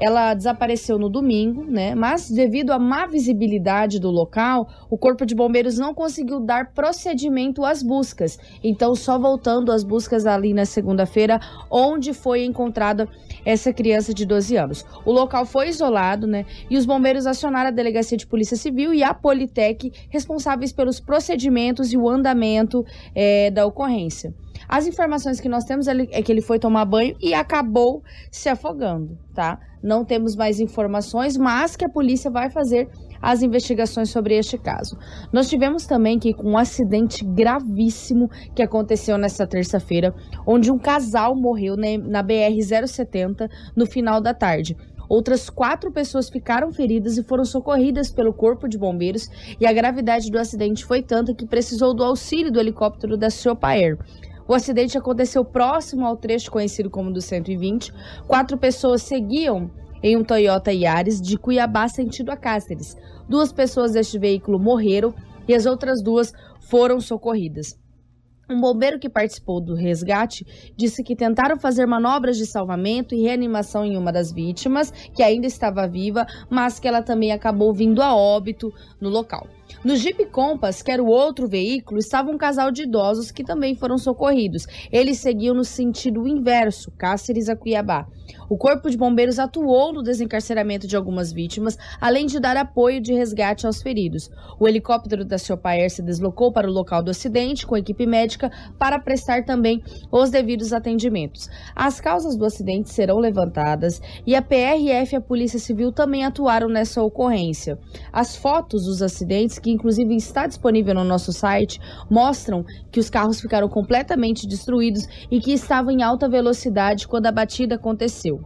Ela desapareceu no domingo, né? Mas devido à má visibilidade do local, o Corpo de Bombeiros não conseguiu dar procedimento às buscas. Então, só voltando às buscas ali na segunda-feira, onde foi encontrada essa criança de 12 anos. O local foi isolado, né? E os bombeiros acionaram a Delegacia de Polícia Civil e a Politec, responsáveis pelos procedimentos e o andamento é, da ocorrência. As informações que nós temos é que ele foi tomar banho e acabou se afogando, tá? Não temos mais informações, mas que a polícia vai fazer as investigações sobre este caso. Nós tivemos também que um acidente gravíssimo que aconteceu nesta terça-feira, onde um casal morreu na BR-070 no final da tarde. Outras quatro pessoas ficaram feridas e foram socorridas pelo Corpo de Bombeiros e a gravidade do acidente foi tanta que precisou do auxílio do helicóptero da Sopaer. O acidente aconteceu próximo ao trecho conhecido como do 120. Quatro pessoas seguiam em um Toyota Yaris de Cuiabá sentido a Cáceres. Duas pessoas deste veículo morreram e as outras duas foram socorridas. Um bombeiro que participou do resgate disse que tentaram fazer manobras de salvamento e reanimação em uma das vítimas, que ainda estava viva, mas que ela também acabou vindo a óbito no local. No Jeep Compass, que era o outro veículo, estava um casal de idosos que também foram socorridos. Eles seguiam no sentido inverso, Cáceres a Cuiabá. O Corpo de Bombeiros atuou no desencarceramento de algumas vítimas, além de dar apoio de resgate aos feridos. O helicóptero da Ciopaer se deslocou para o local do acidente com a equipe médica para prestar também os devidos atendimentos. As causas do acidente serão levantadas e a PRF e a Polícia Civil também atuaram nessa ocorrência. As fotos dos acidentes, que inclusive está disponível no nosso site, mostram que os carros ficaram completamente destruídos e que estavam em alta velocidade quando a batida aconteceu.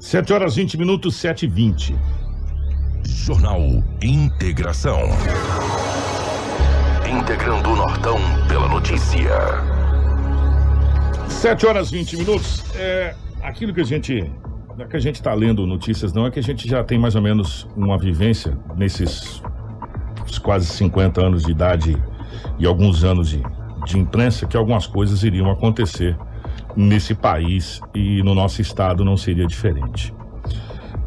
7 horas 20 minutos, 7 e 20. Jornal Integração. Integrando o Nortão pela notícia. 7 horas 20 minutos. É, aquilo que a gente. Não é que a gente está lendo notícias, não, é que a gente já tem mais ou menos uma vivência nesses quase 50 anos de idade e alguns anos de, de imprensa que algumas coisas iriam acontecer nesse país e no nosso estado não seria diferente.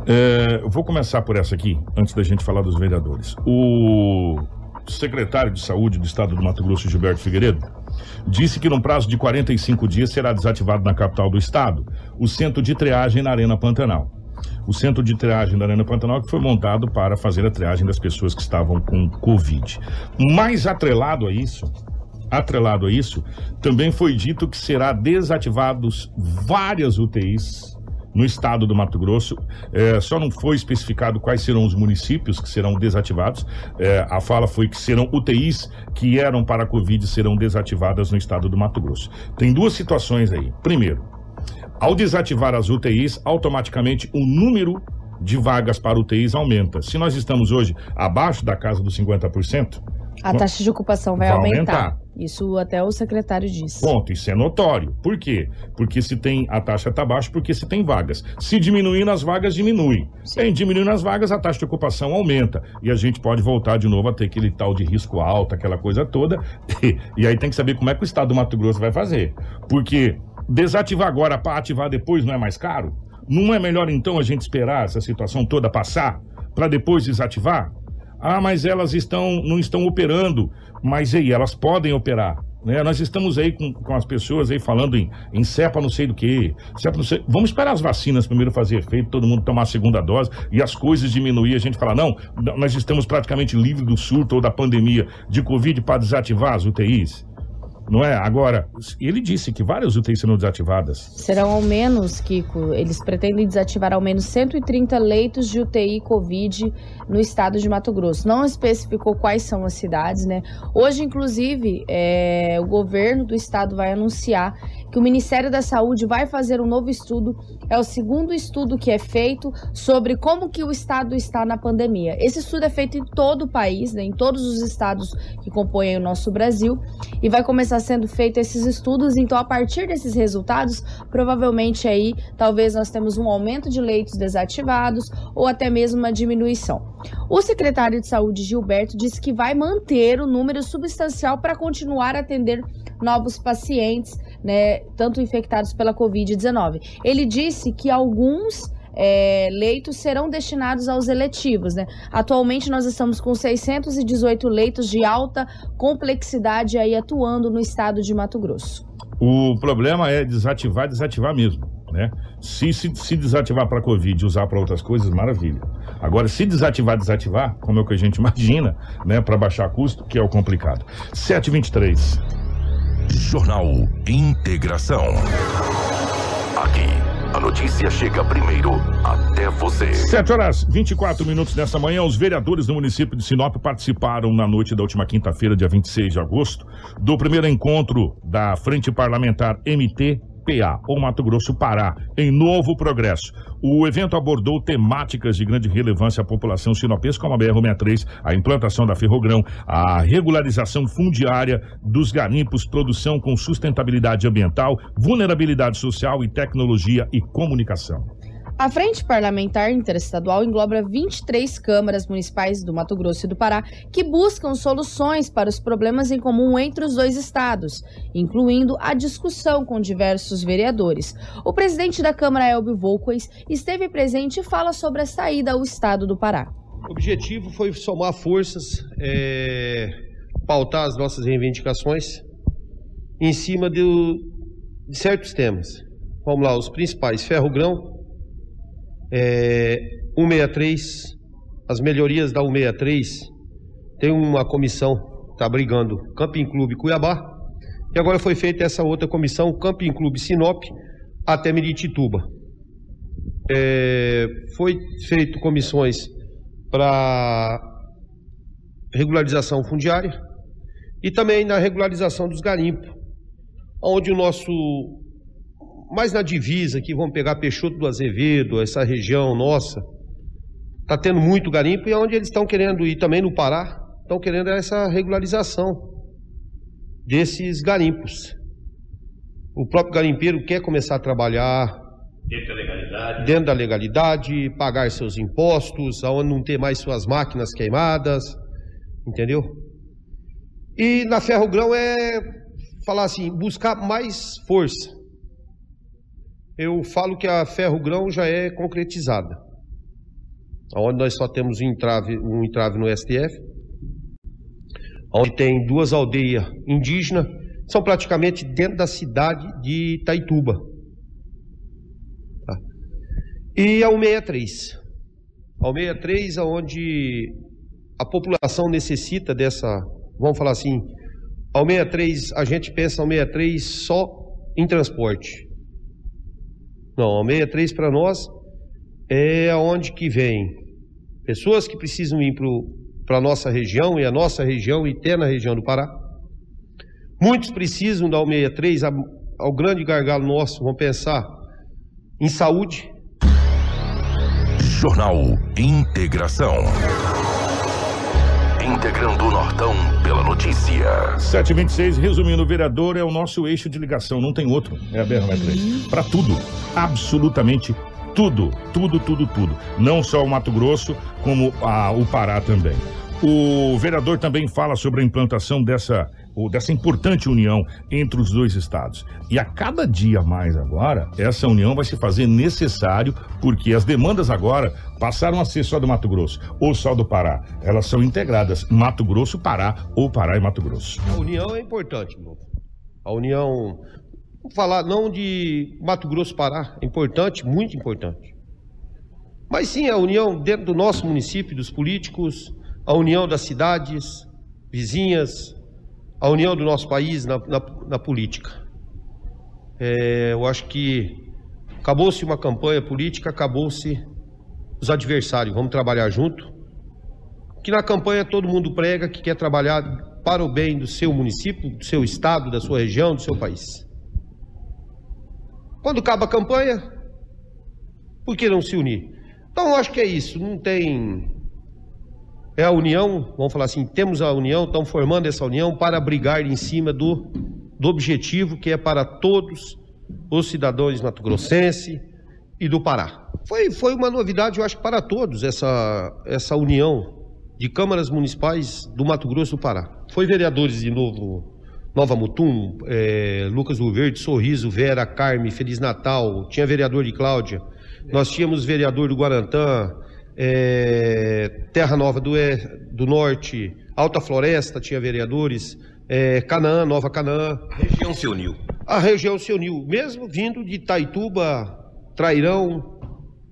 É, vou começar por essa aqui, antes da gente falar dos vereadores. O secretário de Saúde do estado do Mato Grosso, Gilberto Figueiredo, disse que no prazo de 45 dias será desativado na capital do estado o centro de triagem na Arena Pantanal. O centro de triagem da Arena Pantanal que foi montado para fazer a triagem das pessoas que estavam com Covid. Mais atrelado a isso, atrelado a isso, também foi dito que será desativados várias UTIs no estado do Mato Grosso. É, só não foi especificado quais serão os municípios que serão desativados. É, a fala foi que serão UTIs que eram para a Covid serão desativadas no estado do Mato Grosso. Tem duas situações aí. Primeiro, ao desativar as UTIs, automaticamente o número de vagas para UTIs aumenta. Se nós estamos hoje abaixo da casa dos 50%, A taxa de ocupação vai, Vai aumentar. aumentar. Isso até o secretário disse. Ponto, isso é notório. Por quê? Porque se tem a taxa está baixa, porque se tem vagas. Se diminuir nas vagas, diminui. Em diminuir nas vagas, a taxa de ocupação aumenta. E a gente pode voltar de novo a ter aquele tal de risco alto, aquela coisa toda. E, aí tem que saber como é que o estado do Mato Grosso vai fazer. Porque desativar agora para ativar depois não é mais caro? Não é melhor então a gente esperar essa situação toda passar para depois desativar? Ah, mas elas estão não estão operando. Mas aí, elas podem operar. Né? Nós estamos aí com, com as pessoas aí falando em, em cepa não sei do que. Vamos esperar as vacinas primeiro fazer efeito, todo mundo tomar a segunda dose e as coisas diminuir. A gente fala, não, nós estamos praticamente livres do surto ou da pandemia de Covid para desativar as UTIs. Não é? Agora, ele disse que várias UTIs serão desativadas. Serão ao menos, Kiko, eles pretendem desativar ao menos 130 leitos de UTI Covid no estado de Mato Grosso. Não especificou quais são as cidades, né? Hoje, inclusive, é, o governo do estado vai anunciar que o Ministério da Saúde vai fazer um novo estudo. É o segundo estudo que é feito sobre como que o estado está na pandemia. Esse estudo é feito em todo o país, né, em todos os estados que compõem o nosso Brasil, e vai começar sendo feito esses estudos. Então, a partir desses resultados, provavelmente aí, talvez nós temos um aumento de leitos desativados ou até mesmo uma diminuição. O secretário de Saúde, Gilberto, disse que vai manter o número substancial para continuar a atender novos pacientes, né, tanto infectados pela Covid-19. Ele disse que alguns é, leitos serão destinados aos eletivos, né? Atualmente nós estamos com 618 leitos de alta complexidade aí atuando no estado de Mato Grosso. O problema é desativar, desativar mesmo, né? Se, se, se desativar para Covid e usar para outras coisas, maravilha. Agora, se desativar, desativar, como é o que a gente imagina, né? Para baixar custo, que é o complicado. 723. Jornal Integração. Aqui, a notícia chega primeiro até você. 7 horas 24 minutos nessa manhã, os vereadores do município de Sinop participaram na noite da última quinta-feira, dia 26 de agosto, do primeiro encontro da Frente Parlamentar MT-PA, ou Mato Grosso Pará, em Novo Progresso. O evento abordou temáticas de grande relevância à população sinopense, como a BR-63, a implantação da ferrogrão, a regularização fundiária dos garimpos, produção com sustentabilidade ambiental, vulnerabilidade social e tecnologia e comunicação. A Frente Parlamentar Interestadual engloba 23 câmaras municipais do Mato Grosso e do Pará que buscam soluções para os problemas em comum entre os dois estados, incluindo a discussão com diversos vereadores. O presidente da Câmara, Elbio Volquez, esteve presente e fala sobre a saída ao estado do Pará. O objetivo foi somar forças, é, pautar as nossas reivindicações em cima de certos temas. Vamos lá, os principais: ferro-grão, é, 163, as melhorias da 163. Tem uma comissão que está brigando Camping Clube Cuiabá. E agora foi feita essa outra comissão, Camping Clube Sinop, até Miritituba. É, foi feito comissões para regularização fundiária e também na regularização dos garimpos, onde o nosso mais na divisa aqui, vamos pegar Peixoto do Azevedo, essa região nossa, está tendo muito garimpo e é onde eles estão querendo ir também no Pará, estão querendo essa regularização desses garimpos. O próprio garimpeiro quer começar a trabalhar Dentro da legalidade. dentro da legalidade, pagar seus impostos, aonde não ter mais suas máquinas queimadas, entendeu? E na Ferro Grão é falar assim, buscar mais força. Eu falo que a Ferro Grão já é concretizada. Onde nós só temos um entrave, um entrave no STF, onde tem duas aldeias indígenas, são praticamente dentro da cidade de Itaituba. Tá? E a 163. A 163, onde a população necessita dessa, vamos falar assim, a 163, a gente pensa a 163 só em transporte. Não, a 63 para nós é onde que vem pessoas que precisam ir para a nossa região e a nossa região e ter na região do Pará. Muitos precisam da 163 ao, grande gargalo nosso, vamos pensar em saúde. Jornal Integração. Integrando o Nortão pela notícia. 726, resumindo, o vereador é o nosso eixo de ligação, não tem outro. É a BR-63. Para tudo, absolutamente tudo, tudo, tudo, tudo. Não só o Mato Grosso, como a- o Pará também. O vereador também fala sobre a implantação dessa, ou dessa importante união entre os dois estados. E a cada dia mais agora, essa união vai se fazer necessário, porque as demandas agora passaram a ser só do Mato Grosso ou só do Pará. Elas são integradas, Mato Grosso, Pará ou Pará e Mato Grosso. A união é importante, meu. A união, vamos falar não de Mato Grosso Pará, é importante, muito importante. Mas sim a união dentro do nosso município, dos políticos, a união das cidades vizinhas, a união do nosso país na, na- na política. É, eu acho que acabou-se uma campanha política, acabou-se os adversários. Vamos trabalhar junto. Que na campanha todo mundo prega que quer trabalhar para o bem do seu município, do seu estado, da sua região, do seu país. Quando acaba a campanha, por que não se unir? Então eu acho que é isso, não tem. É a união, vamos falar assim, temos a união, estamos formando essa união para brigar em cima do, do objetivo que é para todos os cidadãos mato-grossense e do Pará. Foi, foi uma novidade, eu acho, para todos, essa, essa união de câmaras municipais do Mato Grosso do Pará. Foi vereadores de Novo, Nova Mutum, eh, Lucas Rio Verde, Sorriso, Vera, Carme, Feliz Natal, tinha vereador de Cláudia, nós tínhamos vereador do Guarantã, eh, Terra Nova do, do Norte, Alta Floresta tinha vereadores, eh, Canaã, Nova Canaã. Região se uniu. A região se uniu, mesmo vindo de Itaituba, Trairão,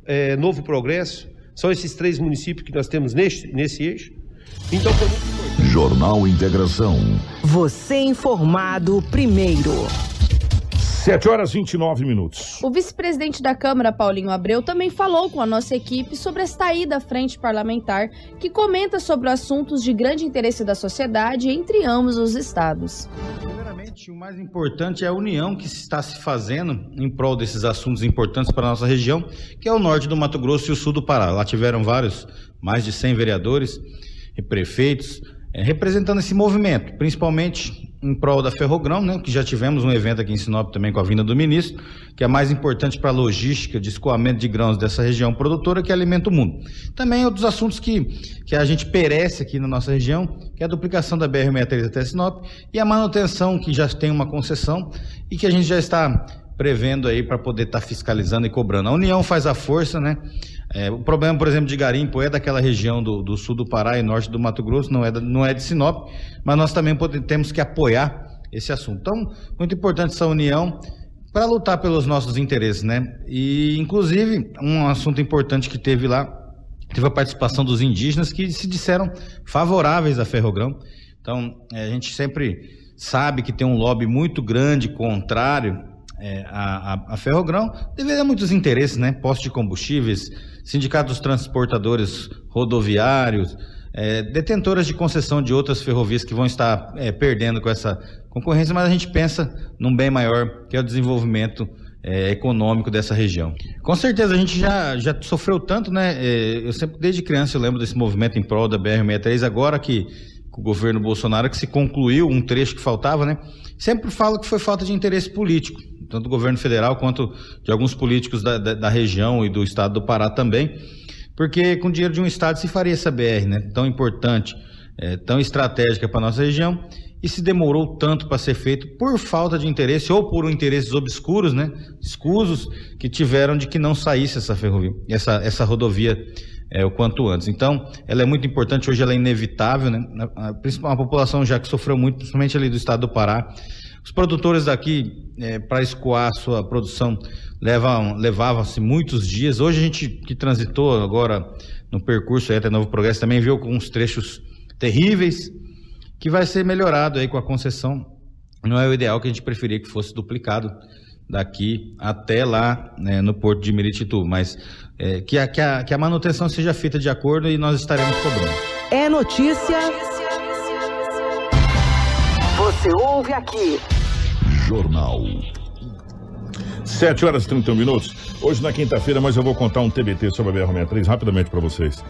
eh, Novo Progresso, são esses três municípios que nós temos neste, nesse eixo. Então foi muito importante. Jornal Integração. Você informado primeiro. 7 horas 29 minutos. O vice-presidente da Câmara, Paulinho Abreu, também falou com a nossa equipe sobre esta ida à frente parlamentar, que comenta sobre assuntos de grande interesse da sociedade entre ambos os estados. Primeiramente, o mais importante é a união que se está se fazendo em prol desses assuntos importantes para a nossa região, que é o norte do Mato Grosso e o sul do Pará. Lá tiveram vários, mais de 100 vereadores e prefeitos eh, representando esse movimento, principalmente em prol da Ferrogrão, né, que já tivemos um evento aqui em Sinop também com a vinda do ministro, que é mais importante para a logística de escoamento de grãos dessa região produtora que alimenta o mundo. Também outros assuntos que, que a gente perece aqui na nossa região, que é a duplicação da BR-63 até Sinop e a manutenção que já tem uma concessão e que a gente já está prevendo aí para poder estar fiscalizando e cobrando. A União faz a força, né? É, o problema, por exemplo, de garimpo é daquela região do, do sul do Pará e norte do Mato Grosso, não é, não é de Sinop, mas nós também temos que apoiar esse assunto. Então, muito importante essa união para lutar pelos nossos interesses, né? E, inclusive, um assunto importante que teve lá, teve a participação dos indígenas que se disseram favoráveis à Ferrogrão. Então, eh, a gente sempre sabe que tem um lobby muito grande contrário à, à- à Ferrogrão, devido a muitos interesses, né? Postos de combustíveis, sindicatos transportadores rodoviários, eh, detentoras de concessão de outras ferrovias que vão estar eh, perdendo com essa concorrência, mas a gente pensa num bem maior, que é o desenvolvimento eh, econômico dessa região. Com certeza a gente já, já sofreu tanto, né? Eh, eu sempre, desde criança, eu lembro desse movimento em prol da BR-63, agora que com o governo Bolsonaro, que se concluiu um trecho que faltava, né? Sempre falo que foi falta de interesse político, tanto do governo federal quanto de alguns políticos da, da, da região e do estado do Pará também, porque com dinheiro de um estado se faria essa BR, né? Tão importante, eh, tão estratégica para nossa região e se demorou tanto para ser feito por falta de interesse ou por interesses obscuros, né, escusos que tiveram de que não saísse essa ferrovia, essa, essa rodovia é, o quanto antes. Então, ela é muito importante, hoje ela é inevitável, né, a, a, a população já que sofreu muito, principalmente ali do estado do Pará. Os produtores daqui, para escoar a sua produção, levam, levavam-se muitos dias. Hoje a gente que transitou agora no percurso aí até Novo Progresso também viu alguns trechos terríveis, que vai ser melhorado aí com a concessão. Não é o ideal que a gente preferia que fosse duplicado daqui até lá né, no porto de Miritituba, mas é, que, a, que, a, que a manutenção seja feita de acordo e nós estaremos cobrando. É notícia. Você ouve aqui. Jornal. 7 horas e 31 minutos. Hoje na quinta-feira, mas eu vou contar um TBT sobre a BR-63 rapidamente para vocês.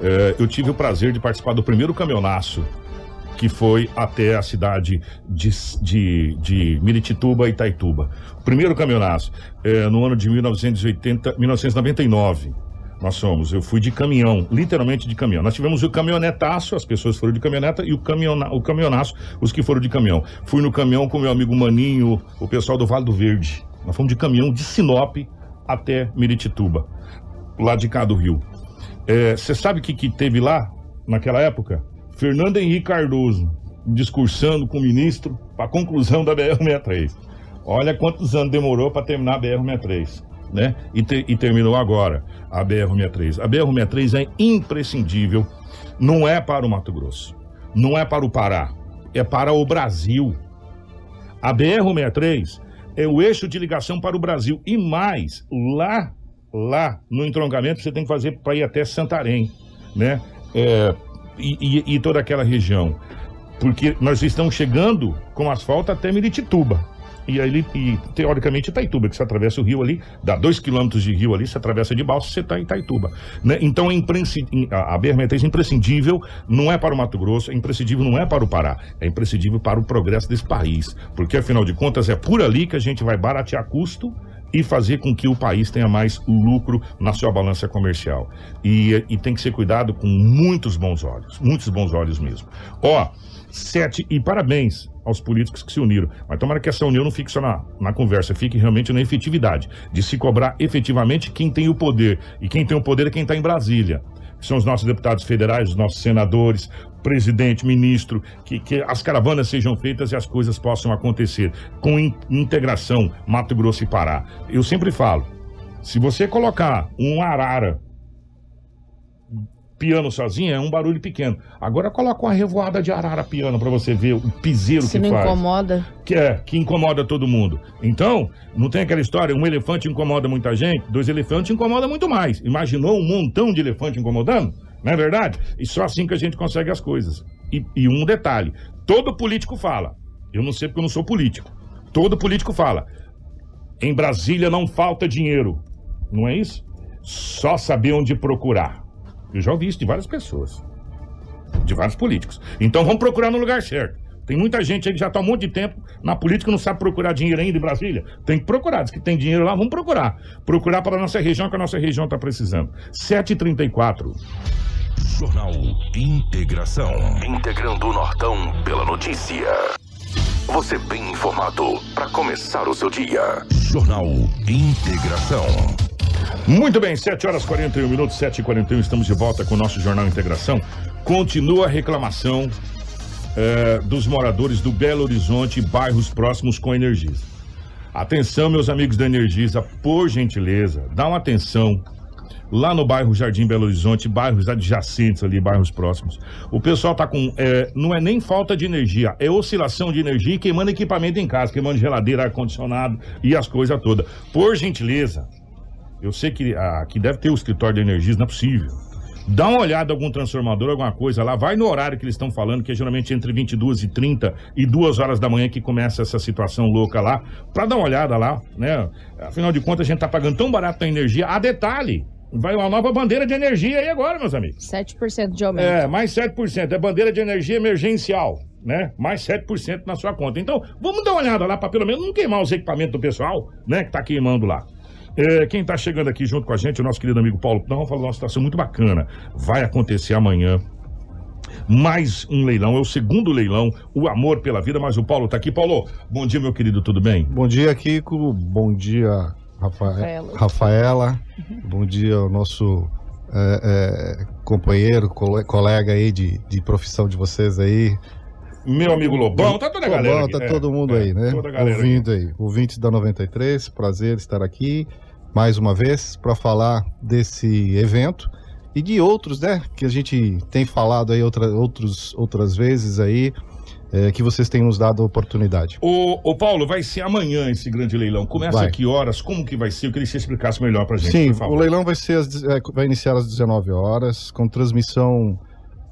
É, eu tive o prazer de participar do primeiro caminhonaço que foi até a cidade de, de, de Miritituba e Itaituba. O primeiro caminhonaço, é, no ano de 1980, 1999. Nós somos, eu fui de caminhão, literalmente de caminhão. Nós tivemos o caminhonetaço, as pessoas foram de caminhoneta, e o, caminhona, o caminhonaço, os que foram de caminhão. Fui no caminhão com meu amigo Maninho, o pessoal do Vale do Verde. Nós fomos de caminhão de Sinop até Miritituba, lá de cá do Rio. Você sabe o que, que teve lá, naquela época? Fernando Henrique Cardoso, discursando com o ministro para a conclusão da BR-63. Olha quantos anos demorou para terminar a BR-63, né? E, te, e terminou agora a BR-63. A BR-63 é imprescindível, não é para o Mato Grosso, não é para o Pará, é para o Brasil. A BR-63 é o eixo de ligação para o Brasil e mais, lá, lá no entroncamento você tem que fazer para ir até Santarém, né? É, e, e, e, toda aquela região. Porque nós estamos chegando com asfalto até Miritituba. E aí, e, teoricamente, Itaituba, que você atravessa o rio ali, dá dois quilômetros de rio ali, você atravessa de balsa, você está em Itaituba. Né? Então, é a BR-63 é imprescindível, não é para o Mato Grosso, é imprescindível, não é para o Pará, é imprescindível para o progresso desse país. Porque, afinal de contas, é por ali que a gente vai baratear custo e fazer com que o país tenha mais lucro na sua balança comercial. E, e, tem que ser cuidado com muitos bons olhos, muitos bons olhos mesmo. Ó, sete, e parabéns aos políticos que se uniram. Mas tomara que essa união não fique só na, na conversa, fique realmente na efetividade, de se cobrar efetivamente quem tem o poder. E quem tem o poder é quem está em Brasília. São os nossos deputados federais, os nossos senadores, presidente, ministro, que, que as caravanas sejam feitas e as coisas possam acontecer com in, integração Mato Grosso e Pará. Eu sempre falo, se você colocar um arara piano sozinho é um barulho pequeno. Agora coloca uma revoada de arara piano para você ver o piseiro Se que não faz. incomoda. Que é, que incomoda todo mundo. Então, não tem aquela história, um elefante incomoda muita gente, dois elefantes incomoda muito mais. Imaginou um montão de elefante incomodando? Não é verdade? E só assim que a gente consegue as coisas. E, e um detalhe: todo político fala. Eu não sei porque eu não sou político. Todo político fala. Em Brasília não falta dinheiro. Não é isso? Só saber onde procurar. Eu já ouvi isso de várias pessoas. De vários políticos. Então vamos procurar no lugar certo. Tem muita gente aí que já está há um monte de tempo na política e não sabe procurar dinheiro ainda em Brasília. Tem que procurar. Diz que tem dinheiro lá, vamos procurar. Procurar para a nossa região, que a nossa região está precisando. 7h34. Jornal Integração. Integrando o Nortão pela notícia. Você bem informado para começar o seu dia. Jornal Integração. Muito bem, 7 horas 41 minutos, 7 e 41 estamos de volta com o nosso Jornal Integração. Continua a reclamação eh, dos moradores do Belo Horizonte e bairros próximos com Energisa. Atenção, meus amigos da Energisa, por gentileza, dá uma atenção lá no bairro Jardim Belo Horizonte, bairros adjacentes ali, bairros próximos. O pessoal tá com. é, não é nem falta de energia, é oscilação de energia e queimando equipamento em casa, queimando geladeira, ar-condicionado e as coisas todas. Por gentileza, eu sei que aqui deve ter o escritório de energias, não é possível. Dá uma olhada em algum transformador, alguma coisa lá, vai no horário que eles estão falando, que é geralmente entre 22 e 30 e 2 horas da manhã que começa essa situação louca lá, pra dar uma olhada lá, né? Afinal de contas, a gente tá pagando tão barato a energia. A detalhe, vai uma nova bandeira de energia aí agora, meus amigos. 7% de aumento. É, mais 7%. É bandeira de energia emergencial, né? Mais 7% na sua conta. Então, vamos dar uma olhada lá para pelo menos não queimar os equipamentos do pessoal, né? Que tá queimando lá. É, quem tá chegando aqui junto com a gente, o nosso querido amigo Paulo Pão, falou uma situação muito bacana. Vai acontecer amanhã. Mais um leilão, é o segundo leilão, o amor pela vida, mas o Paulo tá aqui. Paulo, bom dia, meu querido, tudo bem? Bom dia, Kiko. Bom dia, Rafa- Rafaela. Rafaela. Bom dia ao nosso é, é, companheiro, cole- colega aí de, de profissão de vocês aí. Meu amigo Lobão, tá toda a galera Lobão, aqui, tá é, todo mundo aí, né? toda a galera Ouvindo aí. Ouvintes da 93, prazer estar aqui mais uma vez para falar desse evento e de outros, né? Que a gente tem falado aí outra, outros, outras vezes aí, é, que vocês têm nos dado a oportunidade. Ô, ô, Paulo, vai ser amanhã esse grande leilão. Começa Vai. a que horas? Como que vai ser? Eu queria que você explicasse melhor pra gente, Sim, o leilão vai, ser às- é, vai iniciar às 19 horas, com transmissão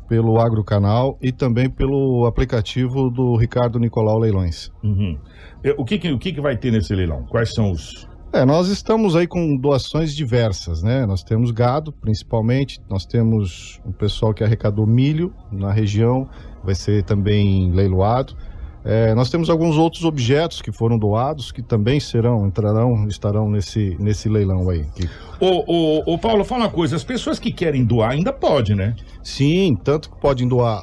pelo Agrocanal e também pelo aplicativo do Ricardo Nicolau Leilões. Uhum. É, O, que, que- o que, que vai ter nesse leilão? Quais são os. É, nós estamos aí com doações diversas, né? Nós temos gado, principalmente, nós temos um pessoal que arrecadou milho na região, vai ser também leiloado. É, nós temos alguns outros objetos que foram doados, que também serão, entrarão, estarão nesse, nesse leilão aí. Que- Ô, ô, ô, Paulo, fala uma coisa: as pessoas que querem doar ainda pode, né? Sim, tanto que podem doar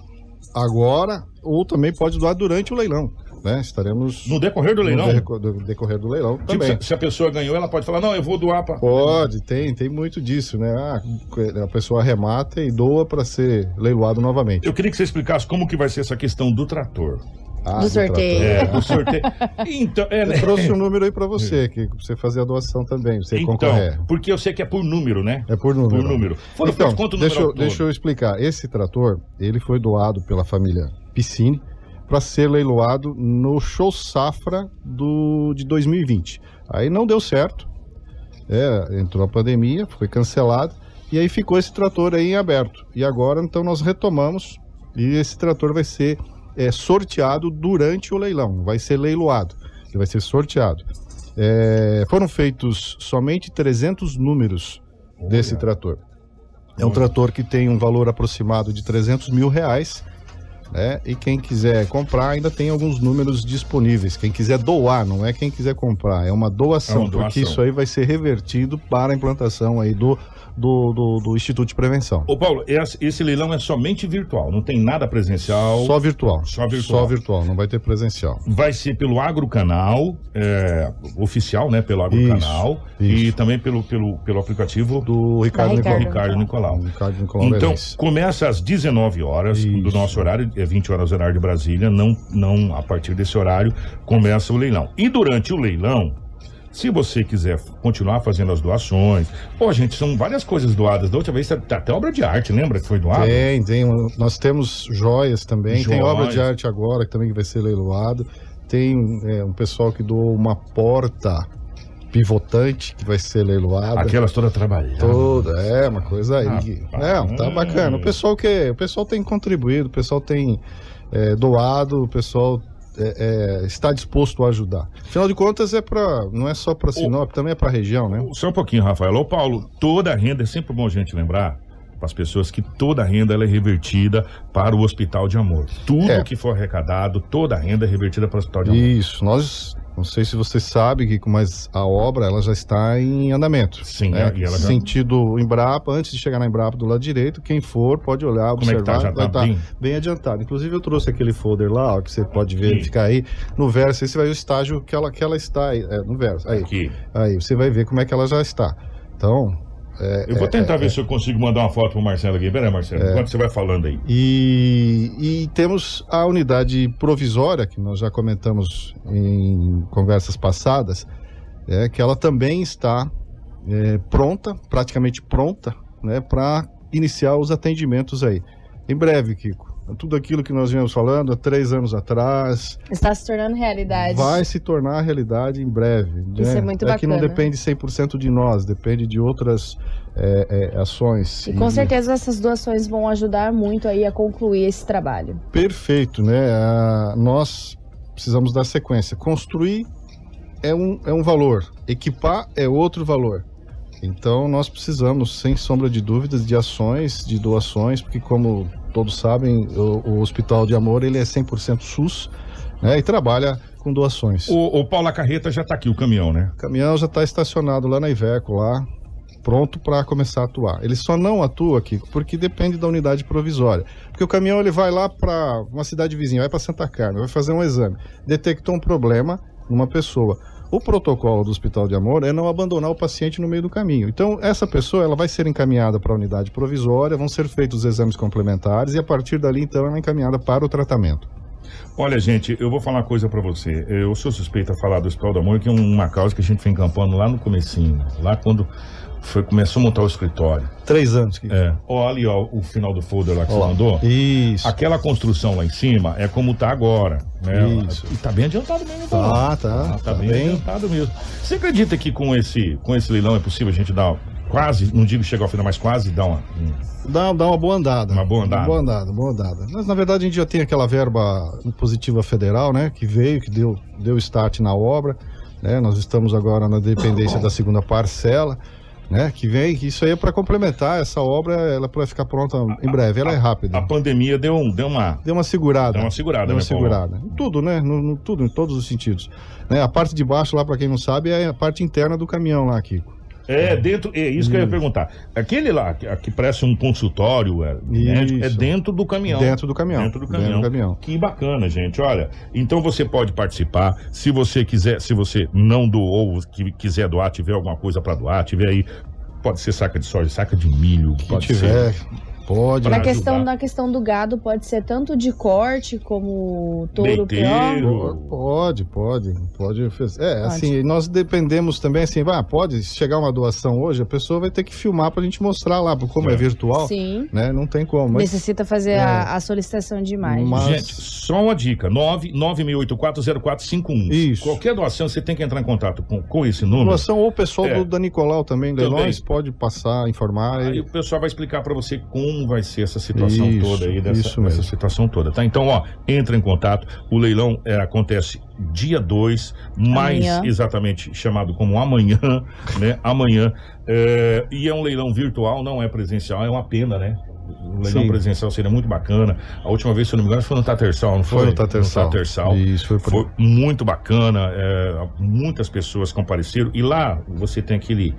agora ou também pode doar durante o leilão. Né? Estaremos. No decorrer do leilão? No do decorrer do leilão Tipo, também. se, se a pessoa ganhou, ela pode falar: não, eu vou doar pra. Pode, tem, tem muito disso, né? Ah, a pessoa arremata e doa para ser leiloado novamente. Eu queria que você explicasse como que vai ser essa questão do trator. Ah, Do sorteio. É, do sorteio. Então, é, né? Eu trouxe um número aí para você, que você fazer a doação também, você Então, concorrer. porque eu sei que é por número, né? É por número. Por número. Então, quanto número deixa, eu, deixa eu explicar. Esse trator, ele foi doado pela família Piscine para ser leiloado no show safra do, de 2020. Aí não deu certo. É, entrou a pandemia, foi cancelado. E aí ficou esse trator aí em aberto. E agora, então, nós retomamos. E esse trator vai ser é, sorteado durante o leilão. Vai ser leiloado. Ele vai ser sorteado. É, foram feitos somente 300 números desse trator. É um trator que tem um valor aproximado de 300 mil reais. Né? E quem quiser comprar ainda tem alguns números disponíveis. Quem quiser doar, não é quem quiser comprar, é uma doação, É uma doação. porque isso aí vai ser revertido para a implantação aí do, do, do, do Instituto de Prevenção. Ô, Paulo, esse, leilão é somente virtual, não tem nada presencial. Só virtual. Só virtual. Só virtual, não vai ter presencial. Vai ser pelo Agrocanal, é, oficial, né? Pelo Agrocanal. E também pelo, pelo, pelo aplicativo do Ricardo, Ricardo Ricardo Nicolau. Ricardo Nicolau Então, começa às 19 horas do nosso horário, é 20 horas horário de Brasília, não, não a partir desse horário começa o leilão. E durante o leilão, se você quiser continuar fazendo as doações, pô, gente, são várias coisas doadas. Da outra vez, tá tá até obra de arte, lembra que foi doado? Tem, tem. Nós temos joias também. Tem obra de Joias. arte agora que também vai ser leiloado. Tem é, um pessoal que doou uma porta pivotante que vai ser leiloada. Aquelas todas trabalhadas. Toda, é, uma coisa aí. Rapaz. Não, tá bacana. O pessoal que o pessoal tem contribuído, o pessoal tem é, doado, o pessoal é, é, está disposto a ajudar. Afinal de contas, é para não é só para Sinop, também é para a região, né? Só um pouquinho, Rafael. Ô, Paulo, toda a renda, é sempre bom a gente lembrar para as pessoas que toda a renda ela é revertida para o Hospital de Amor. Tudo É. que for arrecadado, toda a renda é revertida para o Hospital de Amor. Isso, nós, Não sei se você sabe, Kiko, mas a obra ela já está em andamento. Sim, né? e ela já- Sentido Embrapa, antes de chegar na Embrapa do lado direito, quem for pode olhar, Como é que observar. tá? Já tá tá bem? bem adiantado. Inclusive eu trouxe aquele folder lá, ó, que você pode verificar aí. No verso, esse vai ver o estágio que ela, que ela está aí. É, no verso. Aí. Aqui. Aí, você vai ver como é que ela já está. Então. É, Eu vou é, tentar é, ver se eu consigo mandar uma foto pro Marcelo aqui. Pera aí, Marcelo, É. enquanto você vai falando aí. E, e temos a unidade provisória, que nós já comentamos em conversas passadas, é, que ela também está é, pronta, praticamente pronta, né, para iniciar os atendimentos aí. Em breve, Kiko. Tudo aquilo que nós viemos falando há três anos atrás Está se tornando realidade. vai se tornar realidade em breve. Isso né? é muito que não bacana. depende 100% de nós, depende de outras é, é, ações. E com certeza essas doações vão ajudar muito aí a concluir esse trabalho. Perfeito, né? Ah, nós precisamos dar sequência. Construir é um, é um valor, equipar é outro valor. Então nós precisamos, sem sombra de dúvidas, de ações, de doações, porque como todos sabem, o, o Hospital de Amor ele é 100% SUS né? e trabalha com doações. O, o Paulo Carreta já tá aqui, o caminhão, né? O caminhão já está estacionado lá na Iveco, lá, pronto para começar a atuar. Ele só não atua aqui porque depende da unidade provisória. Porque o caminhão ele vai lá para uma cidade vizinha, vai para Santa Carmen, vai fazer um exame, detectou um problema numa pessoa. O protocolo do Hospital de Amor é não abandonar o paciente no meio do caminho. Então, essa pessoa ela vai ser encaminhada para a unidade provisória, vão ser feitos os exames complementares e a partir dali, então, ela é encaminhada para o tratamento. Olha, gente, eu vou falar uma coisa pra você. Eu sou suspeito a falar do Hospital do Amor, que é uma causa que a gente foi encampando lá no comecinho, lá quando foi, começou a montar o escritório. Três anos. Que... É. Ó, ali, ó, o final do folder lá que Ó você mandou. Isso. Aquela construção lá em cima é como tá agora, né? Isso. E tá bem adiantado mesmo. Tá, tá, Ah, tá, tá bem, bem. adiantado mesmo. Você acredita que com esse, com esse leilão é possível a gente dar quase, não digo chegar ao final, mas quase dar uma... um- Dá, dá uma boa andada. Uma boa andada. Uma boa andada, boa andada. Mas na verdade a gente já tem aquela verba impositiva federal, né? Que veio, que deu, deu start na obra. Né? Nós estamos agora na dependência da segunda parcela. Né, que vem, isso aí é para complementar essa obra, ela vai ficar pronta em breve, ela é rápida. A pandemia deu, um- deu uma... Deu uma segurada. Deu uma segurada, Deu uma né, Paulo? segurada. Em tudo, né? No, no- tudo, em todos os sentidos. Né? A parte de baixo, lá, para quem não sabe, é a parte interna do caminhão lá, Kiko. É, dentro, é isso que eu ia perguntar. Aquele lá, que, que parece um consultório, é, médico, é Isso. dentro do caminhão. Dentro do caminhão. Dentro do Dentro caminhão. do caminhão. Que bacana, gente. Olha, então você pode participar. Se você quiser, se você não doou, que quiser doar, tiver alguma coisa para doar, tiver aí, pode ser saca de soja, saca de milho, pode tiver, ser. Pode. Na questão, na questão do gado, pode ser tanto de corte como touro pior. Pode, pode, pode. É, assim, nós dependemos também, assim, vai, pode chegar uma doação hoje, a pessoa vai ter que filmar pra gente mostrar lá, como é, virtual, Sim. né, não tem como. Mas, Necessita fazer É. a, a solicitação de imagem. Gente, só uma dica: 996840451. Isso. Qualquer doação, você tem que entrar em contato com, com esse número. doação ou o pessoal É. do, da Nicolau também, Também. Leilões, pode passar, informar. Aí e- o pessoal vai explicar pra você como vai ser essa situação Isso, toda aí, dessa, isso dessa situação toda, tá? Então, ó, entra em contato. O leilão é, acontece dia 2, mais Amanhã. exatamente chamado como amanhã, né? Amanhã. É, e é um leilão virtual, não é presencial, é uma pena, né? O leilão Sim. presencial seria muito bacana. A última vez, se eu não me engano, foi no Tatersal, não foi? Foi no Tatersal. Tatersal. Isso, foi por- muito bacana. é, muitas pessoas compareceram. E lá você tem aquele.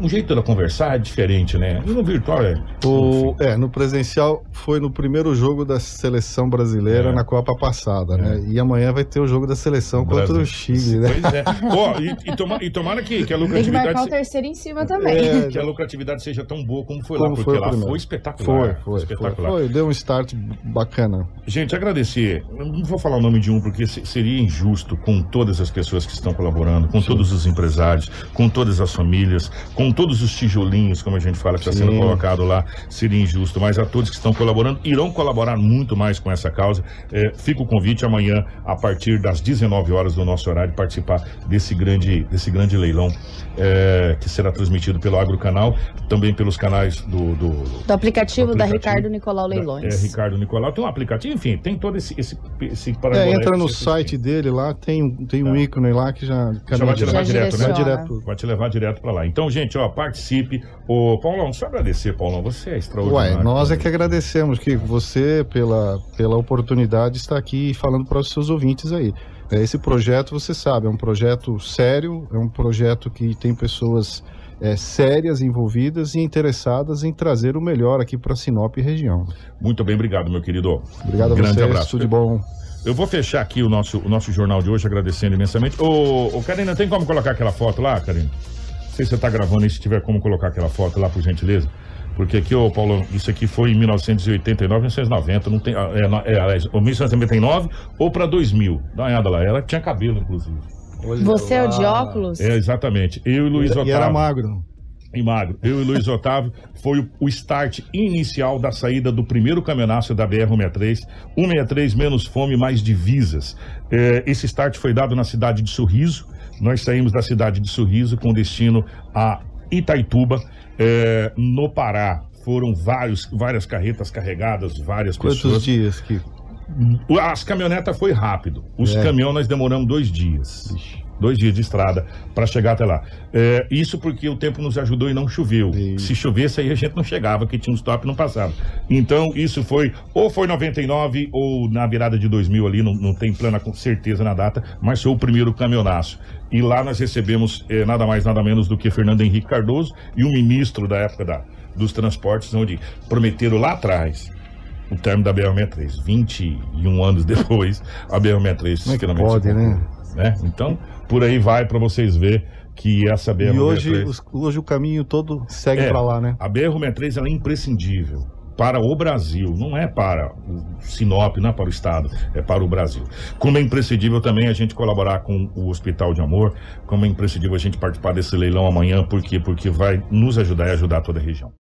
O jeito dela conversar é diferente, né? E no virtual é. O, é, no presencial foi no primeiro jogo da seleção brasileira É. na Copa passada, né? E amanhã vai ter o jogo da seleção contra Brasil. o Chile, né? Pois é. Ó, e, e, toma- e tomara que, que a Tem que lucratividade. marcar o se- terceiro em cima também. É, que a lucratividade seja tão boa como foi Como lá, porque foi o lá primeiro. foi espetacular. Foi, foi, espetacular. foi, foi. Deu um start bacana. Gente, agradecer. Não vou falar o nome de um, porque se- seria injusto com todas as pessoas que estão colaborando, com todos os empresários, com todas as famílias, com todos os tijolinhos, como a gente fala, que está sendo Sim. colocado lá, seria injusto. Mas a todos que estão colaborando, irão colaborar muito mais com essa causa. É, fica o convite amanhã, a partir das 19 horas do nosso horário, participar desse grande, desse grande leilão é, que será transmitido pelo Agrocanal, também pelos canais do- do, Do aplicativo, Do da aplicativo Ricardo Nicolau Leilões. é, Ricardo Nicolau. Tem um aplicativo, enfim, tem todo esse, esse, esse É, entra que no site dele lá, tem, um- tem um ícone lá que já... Já vai te levar Já direto, né? Vai direto. Vai te levar direto pra lá. Então, gente, ó, participe. Ô, Paulão, só agradecer, Paulão. Você é extraordinário. Ué, nós é que agradecemos, Kiko, você pela, pela oportunidade de estar aqui falando para os seus ouvintes aí. É, Esse projeto, você sabe, é um projeto sério, é um projeto que tem pessoas é, sérias envolvidas e interessadas em trazer o melhor aqui para Sinop e região. Muito bem, obrigado, meu querido. Obrigado a Grande vocês, abraço. tudo de bom. Eu vou fechar aqui o nosso, o nosso jornal de hoje agradecendo imensamente. Ô, ô Karina, tem como colocar aquela foto lá, Karina? Não sei se você tá gravando aí, se tiver como colocar aquela foto lá, por gentileza. Porque aqui, ô Paulo, isso aqui foi em 1989, 1990, não tem. É, é, aliás, ou 1999 ou para 2000. Dá uma olhada lá, ela tinha cabelo, inclusive. Você é o de óculos? É, exatamente. Eu e Luiz E Otávio. era magro. E magro. Eu e Luiz Otávio foi o, o start inicial da saída do primeiro caminhonaço da BR-163. 163 menos fome, mais divisas. É, esse start foi dado na cidade de Sorriso. Nós saímos da cidade de Sorriso com destino a Itaituba, é, no Pará. Foram vários, várias carretas carregadas, várias Quantos pessoas. dias que. As caminhonetas foi rápido. Os É. caminhões nós demoramos dois dias. Dois dias de estrada para chegar até lá. É, isso porque o tempo nos ajudou e não choveu. Se chovesse aí a gente não chegava, que tinha um stop não passava. Então isso foi, ou foi 99 ou na virada de 2000 ali, não, não tem plena com certeza na data, mas foi o primeiro caminhonaço. E lá nós recebemos eh, nada mais, nada menos do que Fernando Henrique Cardoso e o ministro da época da, dos transportes, onde prometeram lá atrás o término da BR-63. 21 anos depois, a BR-63 Como é que pode, né? né? Então, por aí vai para vocês ver que essa BR-63... E hoje, os- hoje o caminho todo segue É, para lá, né? A BR-63 ela é imprescindível para o Brasil, não é para o Sinop, não é para o Estado, é para o Brasil. Como é imprescindível também a gente colaborar com o Hospital de Amor, como é imprescindível a gente participar desse leilão amanhã, por quê? Porque vai nos ajudar e ajudar toda a região.